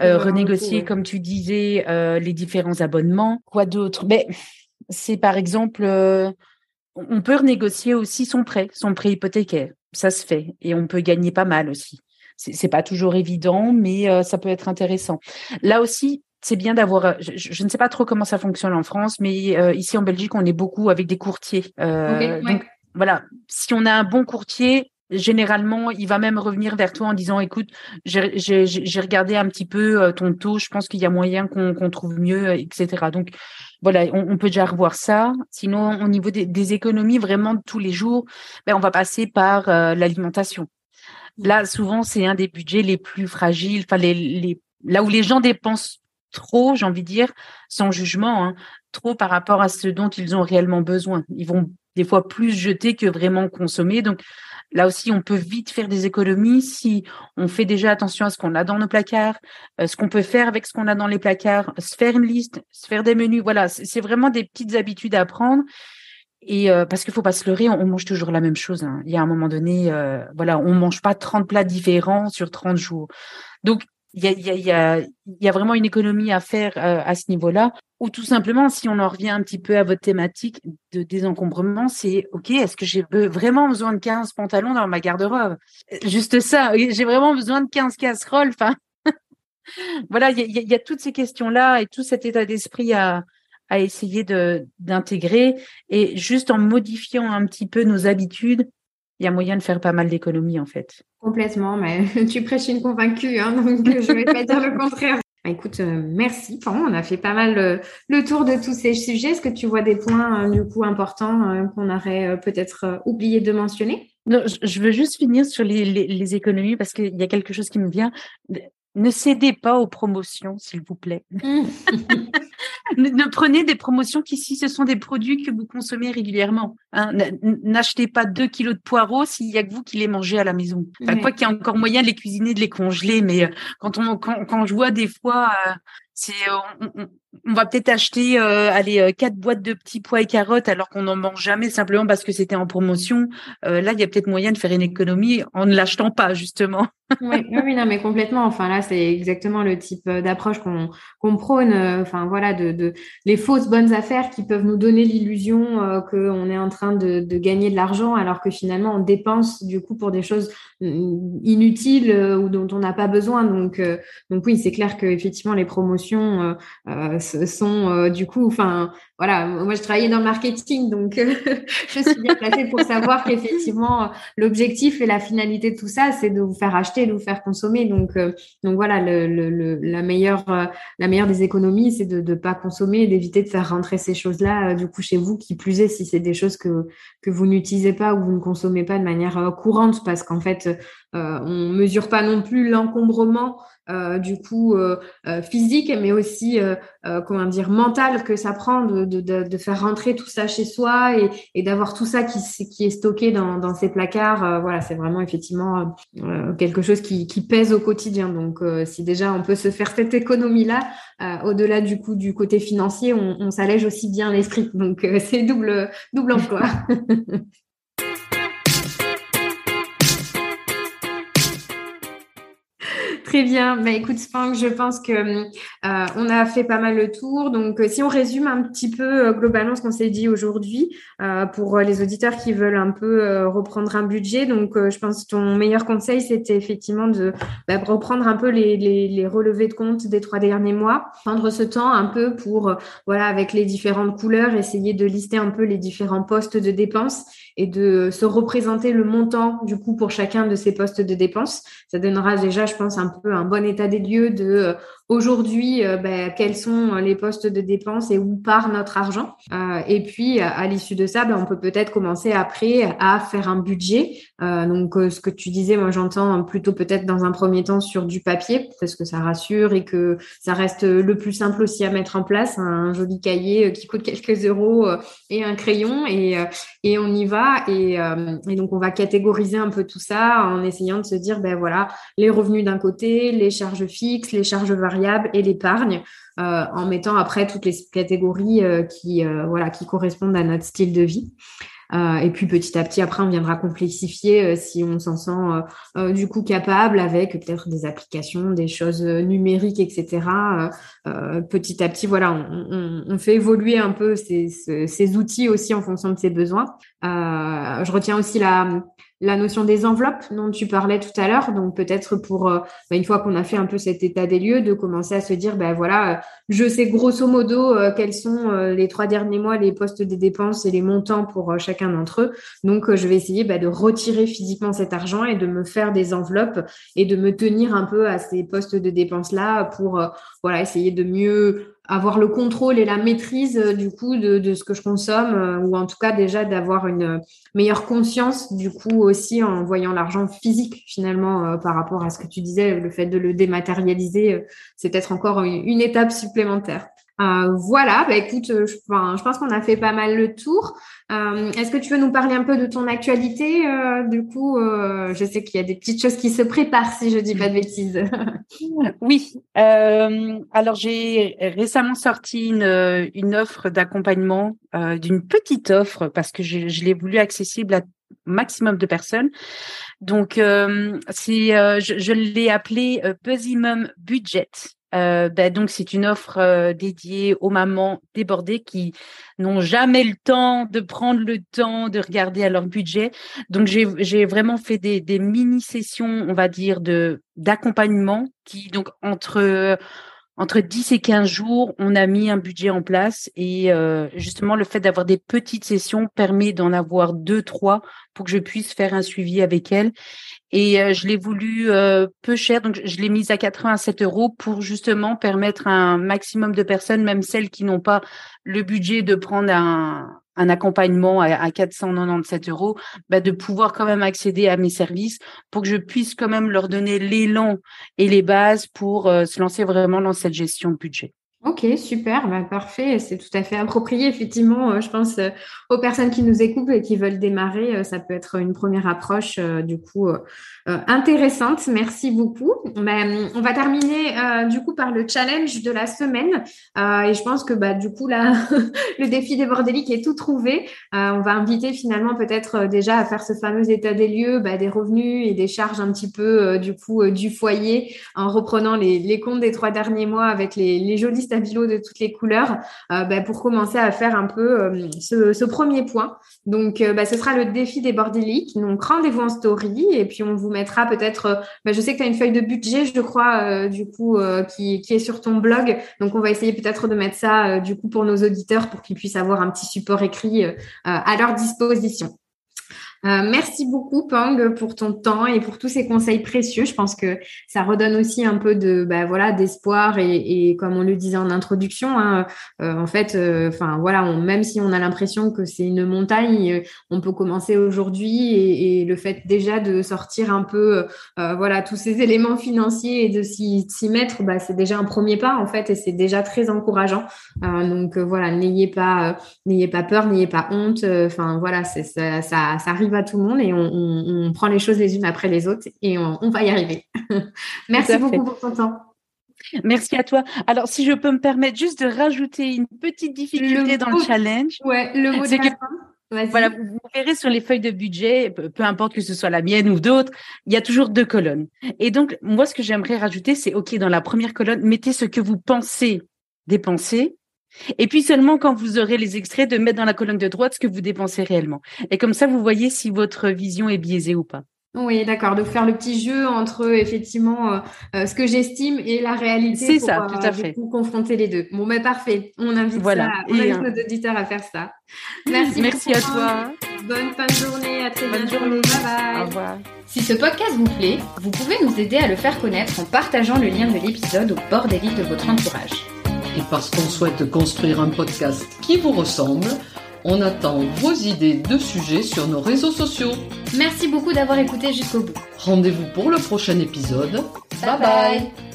euh, renégocier, comme tu disais, euh, les différents abonnements. Quoi d'autre? Mais c'est par exemple, euh, on peut renégocier aussi son prêt, son prêt hypothécaire. Ça se fait et on peut gagner pas mal aussi c'est pas toujours évident, mais euh, ça peut être intéressant. Là aussi, c'est bien d'avoir. Euh, je, ne sais pas trop comment ça fonctionne en France, mais euh, ici en Belgique, on est beaucoup avec des courtiers. Donc voilà, si on a un bon courtier, généralement, il va même revenir vers toi en disant, écoute, j'ai regardé un petit peu ton taux, je pense qu'il y a moyen qu'on trouve mieux, etc. Donc voilà, on, peut déjà revoir ça. Sinon, au niveau des, économies, vraiment de tous les jours, ben, on va passer par l'alimentation. Là, souvent, c'est un des budgets les plus fragiles, enfin, les, les, là où les gens dépensent trop, j'ai envie de dire, sans jugement, hein, trop par rapport à ce dont ils ont réellement besoin. Ils vont des fois plus jeter que vraiment consommer. Donc, là aussi, on peut vite faire des économies si on fait déjà attention à ce qu'on a dans nos placards, euh, ce qu'on peut faire avec ce qu'on a dans les placards, se faire une liste, se faire des menus. Voilà, c'est vraiment des petites habitudes à prendre. Et euh, parce qu'il faut pas se leurrer, on, mange toujours la même chose. Hein. Il y a un moment donné, euh, voilà, on mange pas 30 plats différents sur 30 jours. Donc, il y a, y, a, y, a, y a vraiment une économie à faire euh, à ce niveau-là. Ou tout simplement, si on en revient un petit peu à votre thématique de désencombrement, c'est OK, est-ce que j'ai vraiment besoin de 15 pantalons dans ma garde-robe? Juste ça, j'ai vraiment besoin de 15 casseroles. Enfin, voilà, il y a, y a toutes ces questions-là et tout cet état d'esprit à, à essayer d'intégrer et juste en modifiant un petit peu nos habitudes, il y a moyen de faire pas mal d'économies en fait. Complètement, mais tu prêches une convaincue, hein, donc je vais pas dire le contraire. Bah, écoute, euh, merci. on a fait pas mal euh, le tour de tous ces sujets. Est-ce que tu vois des points euh, du coup importants qu'on aurait peut-être oublié de mentionner? Non, je veux juste finir sur les, les économies parce qu'il y a quelque chose qui me vient. Ne cédez pas aux promotions, s'il vous plaît. ne prenez des promotions qui, si ce sont des produits que vous consommez régulièrement. Hein. N'achetez pas deux kilos de poireaux s'il y a que vous qui les mangez à la maison. Enfin, Quoi qu'il y a encore moyen de les cuisiner, de les congeler, mais euh, quand on quand, quand je vois des fois, euh, c'est on, on, va peut-être acheter euh, allez quatre boîtes de petits pois et carottes alors qu'on n'en mange jamais simplement parce que c'était en promotion. là, il y a peut-être moyen de faire une économie en ne l'achetant pas justement oui, non, mais complètement. Enfin, là, c'est exactement le type euh, d'approche qu'on qu'on prône. Euh, enfin, voilà, de, de, les fausses bonnes affaires qui peuvent nous donner l'illusion euh, qu'on est en train de, de gagner de l'argent, alors que finalement, on dépense du coup pour des choses mm, inutiles ou dont on n'a pas besoin. Donc, donc oui, c'est clair que effectivement, les promotions sont du coup, enfin, voilà, moi je travaillais dans le marketing, donc je suis bien placée pour savoir qu'effectivement, l'objectif et la finalité de tout ça, c'est de vous faire acheter de vous faire consommer. Donc, euh, donc voilà, le, la, meilleure, euh, la meilleure des économies, c'est de ne pas consommer, d'éviter de faire rentrer ces choses-là euh, du coup chez vous, qui plus est si c'est des choses que, que vous n'utilisez pas ou vous ne consommez pas de manière courante, parce qu'en fait, on mesure pas non plus l'encombrement euh, du coup euh, euh, physique, mais aussi comment dire mental que ça prend de, faire rentrer tout ça chez soi et, d'avoir tout ça qui, est stocké dans, dans ces placards. voilà, c'est vraiment effectivement quelque chose qui, pèse au quotidien. Donc, si déjà on peut se faire cette économie-là, au-delà du coup du côté financier, on, s'allège aussi bien l'esprit. Donc, c'est double emploi. Très bien. Bah, écoute, Franck, je pense que euh, on a fait pas mal le tour. Donc, euh, si on résume un petit peu euh, globalement ce qu'on s'est dit aujourd'hui pour les auditeurs qui veulent un peu reprendre un budget, donc je pense que ton meilleur conseil, c'était effectivement de bah, reprendre un peu les, les, les, relevés de compte des trois derniers mois, prendre ce temps un peu pour, voilà, avec les différentes couleurs, essayer de lister un peu les différents postes de dépenses et de se représenter le montant du coup pour chacun de ces postes de dépenses. Ça donnera déjà, je pense, un peu un bon état des lieux de euh, aujourd'hui euh, ben, quels sont les postes de dépenses et où part notre argent. Euh, et puis à l'issue de ça, ben, on peut peut-être commencer après à faire un budget. donc ce que tu disais, moi j'entends plutôt peut-être dans un premier temps sur du papier parce que ça rassure et que ça reste le plus simple aussi à mettre en place, un joli cahier qui coûte quelques euros et un crayon et, et on y va et, et donc on va catégoriser un peu tout ça en essayant de se dire ben voilà les revenus d'un côté les charges fixes, les charges variables et l'épargne, euh, en mettant après toutes les catégories euh, qui, euh, voilà, qui correspondent à notre style de vie. Et puis petit à petit, après, on viendra complexifier si on s'en sent du coup capable avec peut-être des applications, des choses numériques, etc. petit à petit, voilà, on, fait évoluer un peu ces, ces, outils aussi en fonction de ses besoins. je retiens aussi la, la notion des enveloppes dont tu parlais tout à l'heure. Donc peut-être pour euh, bah, une fois qu'on a fait un peu cet état des lieux, de commencer à se dire ben voilà, euh, je sais grosso modo euh, quels sont les trois derniers mois les postes des dépenses et les montants pour chacun d'entre eux. Donc je vais essayer bah, de retirer physiquement cet argent et de me faire des enveloppes et de me tenir un peu à ces postes de dépenses là pour voilà essayer de mieux avoir le contrôle et la maîtrise euh, du coup de, de, ce que je consomme euh, ou en tout cas déjà d'avoir une meilleure conscience du coup aussi en voyant l'argent physique finalement euh, par rapport à ce que tu disais le fait de le dématérialiser c'est peut-être encore une étape supplémentaire. Euh, voilà, bah écoute, euh, je, je pense qu'on a fait pas mal le tour. Euh, Est-ce que tu veux nous parler un peu de ton actualité Du coup, je sais qu'il y a des petites choses qui se préparent, si je dis pas de bêtises. oui. alors, j'ai récemment sorti une, offre d'accompagnement, d'une petite offre, parce que je, l'ai voulu accessible à maximum de personnes. Donc, c'est, je, l'ai appelé Puzzimum Budget. Euh, ben donc c'est une offre euh, dédiée aux mamans débordées qui n'ont jamais le temps de prendre le temps de regarder à leur budget. Donc j'ai vraiment fait des, des mini sessions, on va dire d'accompagnement qui donc entre entre 10 et 15 jours, on a mis un budget en place et euh, justement le fait d'avoir des petites sessions permet d'en avoir deux, trois pour que je puisse faire un suivi avec elle. Et euh, je l'ai voulu euh, peu cher, donc je l'ai mise à 87 euros pour justement permettre à un maximum de personnes, même celles qui n'ont pas le budget de prendre un, un accompagnement à, à 497 euros, bah, de pouvoir quand même accéder à mes services pour que je puisse quand même leur donner l'élan et les bases pour euh, se lancer vraiment dans cette gestion de budget. Ok, super, bah, parfait. C'est tout à fait approprié, effectivement. Euh, je pense euh, aux personnes qui nous écoutent et qui veulent démarrer, ça peut être une première approche, du coup, intéressante. Merci beaucoup. Bah, on va terminer, du coup, par le challenge de la semaine. et je pense que, bah, du coup, là, le défi des bordéliques est tout trouvé. on va inviter finalement peut-être déjà à faire ce fameux état des lieux, bah, des revenus et des charges un petit peu, du coup, du foyer en reprenant les, comptes des trois derniers mois avec les, les jolis stabilo de toutes les couleurs euh, bah, pour commencer à faire un peu euh, ce, premier point. Donc, euh, bah, ce sera le défi des bordéliques. Donc, rendez-vous en story et puis on vous mettra peut-être. Bah, je sais que tu as une feuille de budget, je crois, du coup, qui, qui, est sur ton blog. Donc, on va essayer peut-être de mettre ça, du coup, pour nos auditeurs pour qu'ils puissent avoir un petit support écrit à leur disposition. Euh, merci beaucoup, Pang, pour ton temps et pour tous ces conseils précieux. Je pense que ça redonne aussi un peu de, bah, voilà, d'espoir et, comme on le disait en introduction, hein, euh, en fait, euh, enfin voilà, même si on a l'impression que c'est une montagne, on peut commencer aujourd'hui et, le fait déjà de sortir un peu, voilà, tous ces éléments financiers et de s'y mettre, bah, c'est déjà un premier pas en fait et c'est déjà très encourageant. donc voilà, n'ayez pas, n'ayez pas peur, n'ayez pas honte. Enfin voilà, ça, ça arrive à tout le monde et on, prend les choses les unes après les autres et on, va y arriver. Merci beaucoup pour ton temps. Merci à toi. Alors, si je peux me permettre juste de rajouter une petite difficulté dans le challenge. Ouais, le mot de Voilà, vous verrez sur les feuilles de budget, peu importe que ce soit la mienne ou d'autres, il y a toujours deux colonnes. Et donc, moi, ce que j'aimerais rajouter, c'est, OK, dans la première colonne, mettez ce que vous pensez dépenser et puis seulement quand vous aurez les extraits, de mettre dans la colonne de droite ce que vous dépensez réellement. Et comme ça, vous voyez si votre vision est biaisée ou pas. Oui, d'accord. De faire le petit jeu entre effectivement euh, euh, ce que j'estime et la réalité. C'est ça, tout à euh, fait. Pour confronter les deux. Bon, mais parfait. On invite, voilà. on invite nos auditeurs à faire ça. Merci. Merci à toi. Bonne fin de journée. À très Bonne journée. Bye bye. Au revoir. Si ce podcast vous plaît, vous pouvez nous aider à le faire connaître en partageant le lien de l'épisode au bord des livres de votre entourage. Et parce qu'on souhaite construire un podcast qui vous ressemble, on attend vos idées de sujets sur nos réseaux sociaux. Merci beaucoup d'avoir écouté jusqu'au bout. Rendez-vous pour le prochain épisode. bye. bye.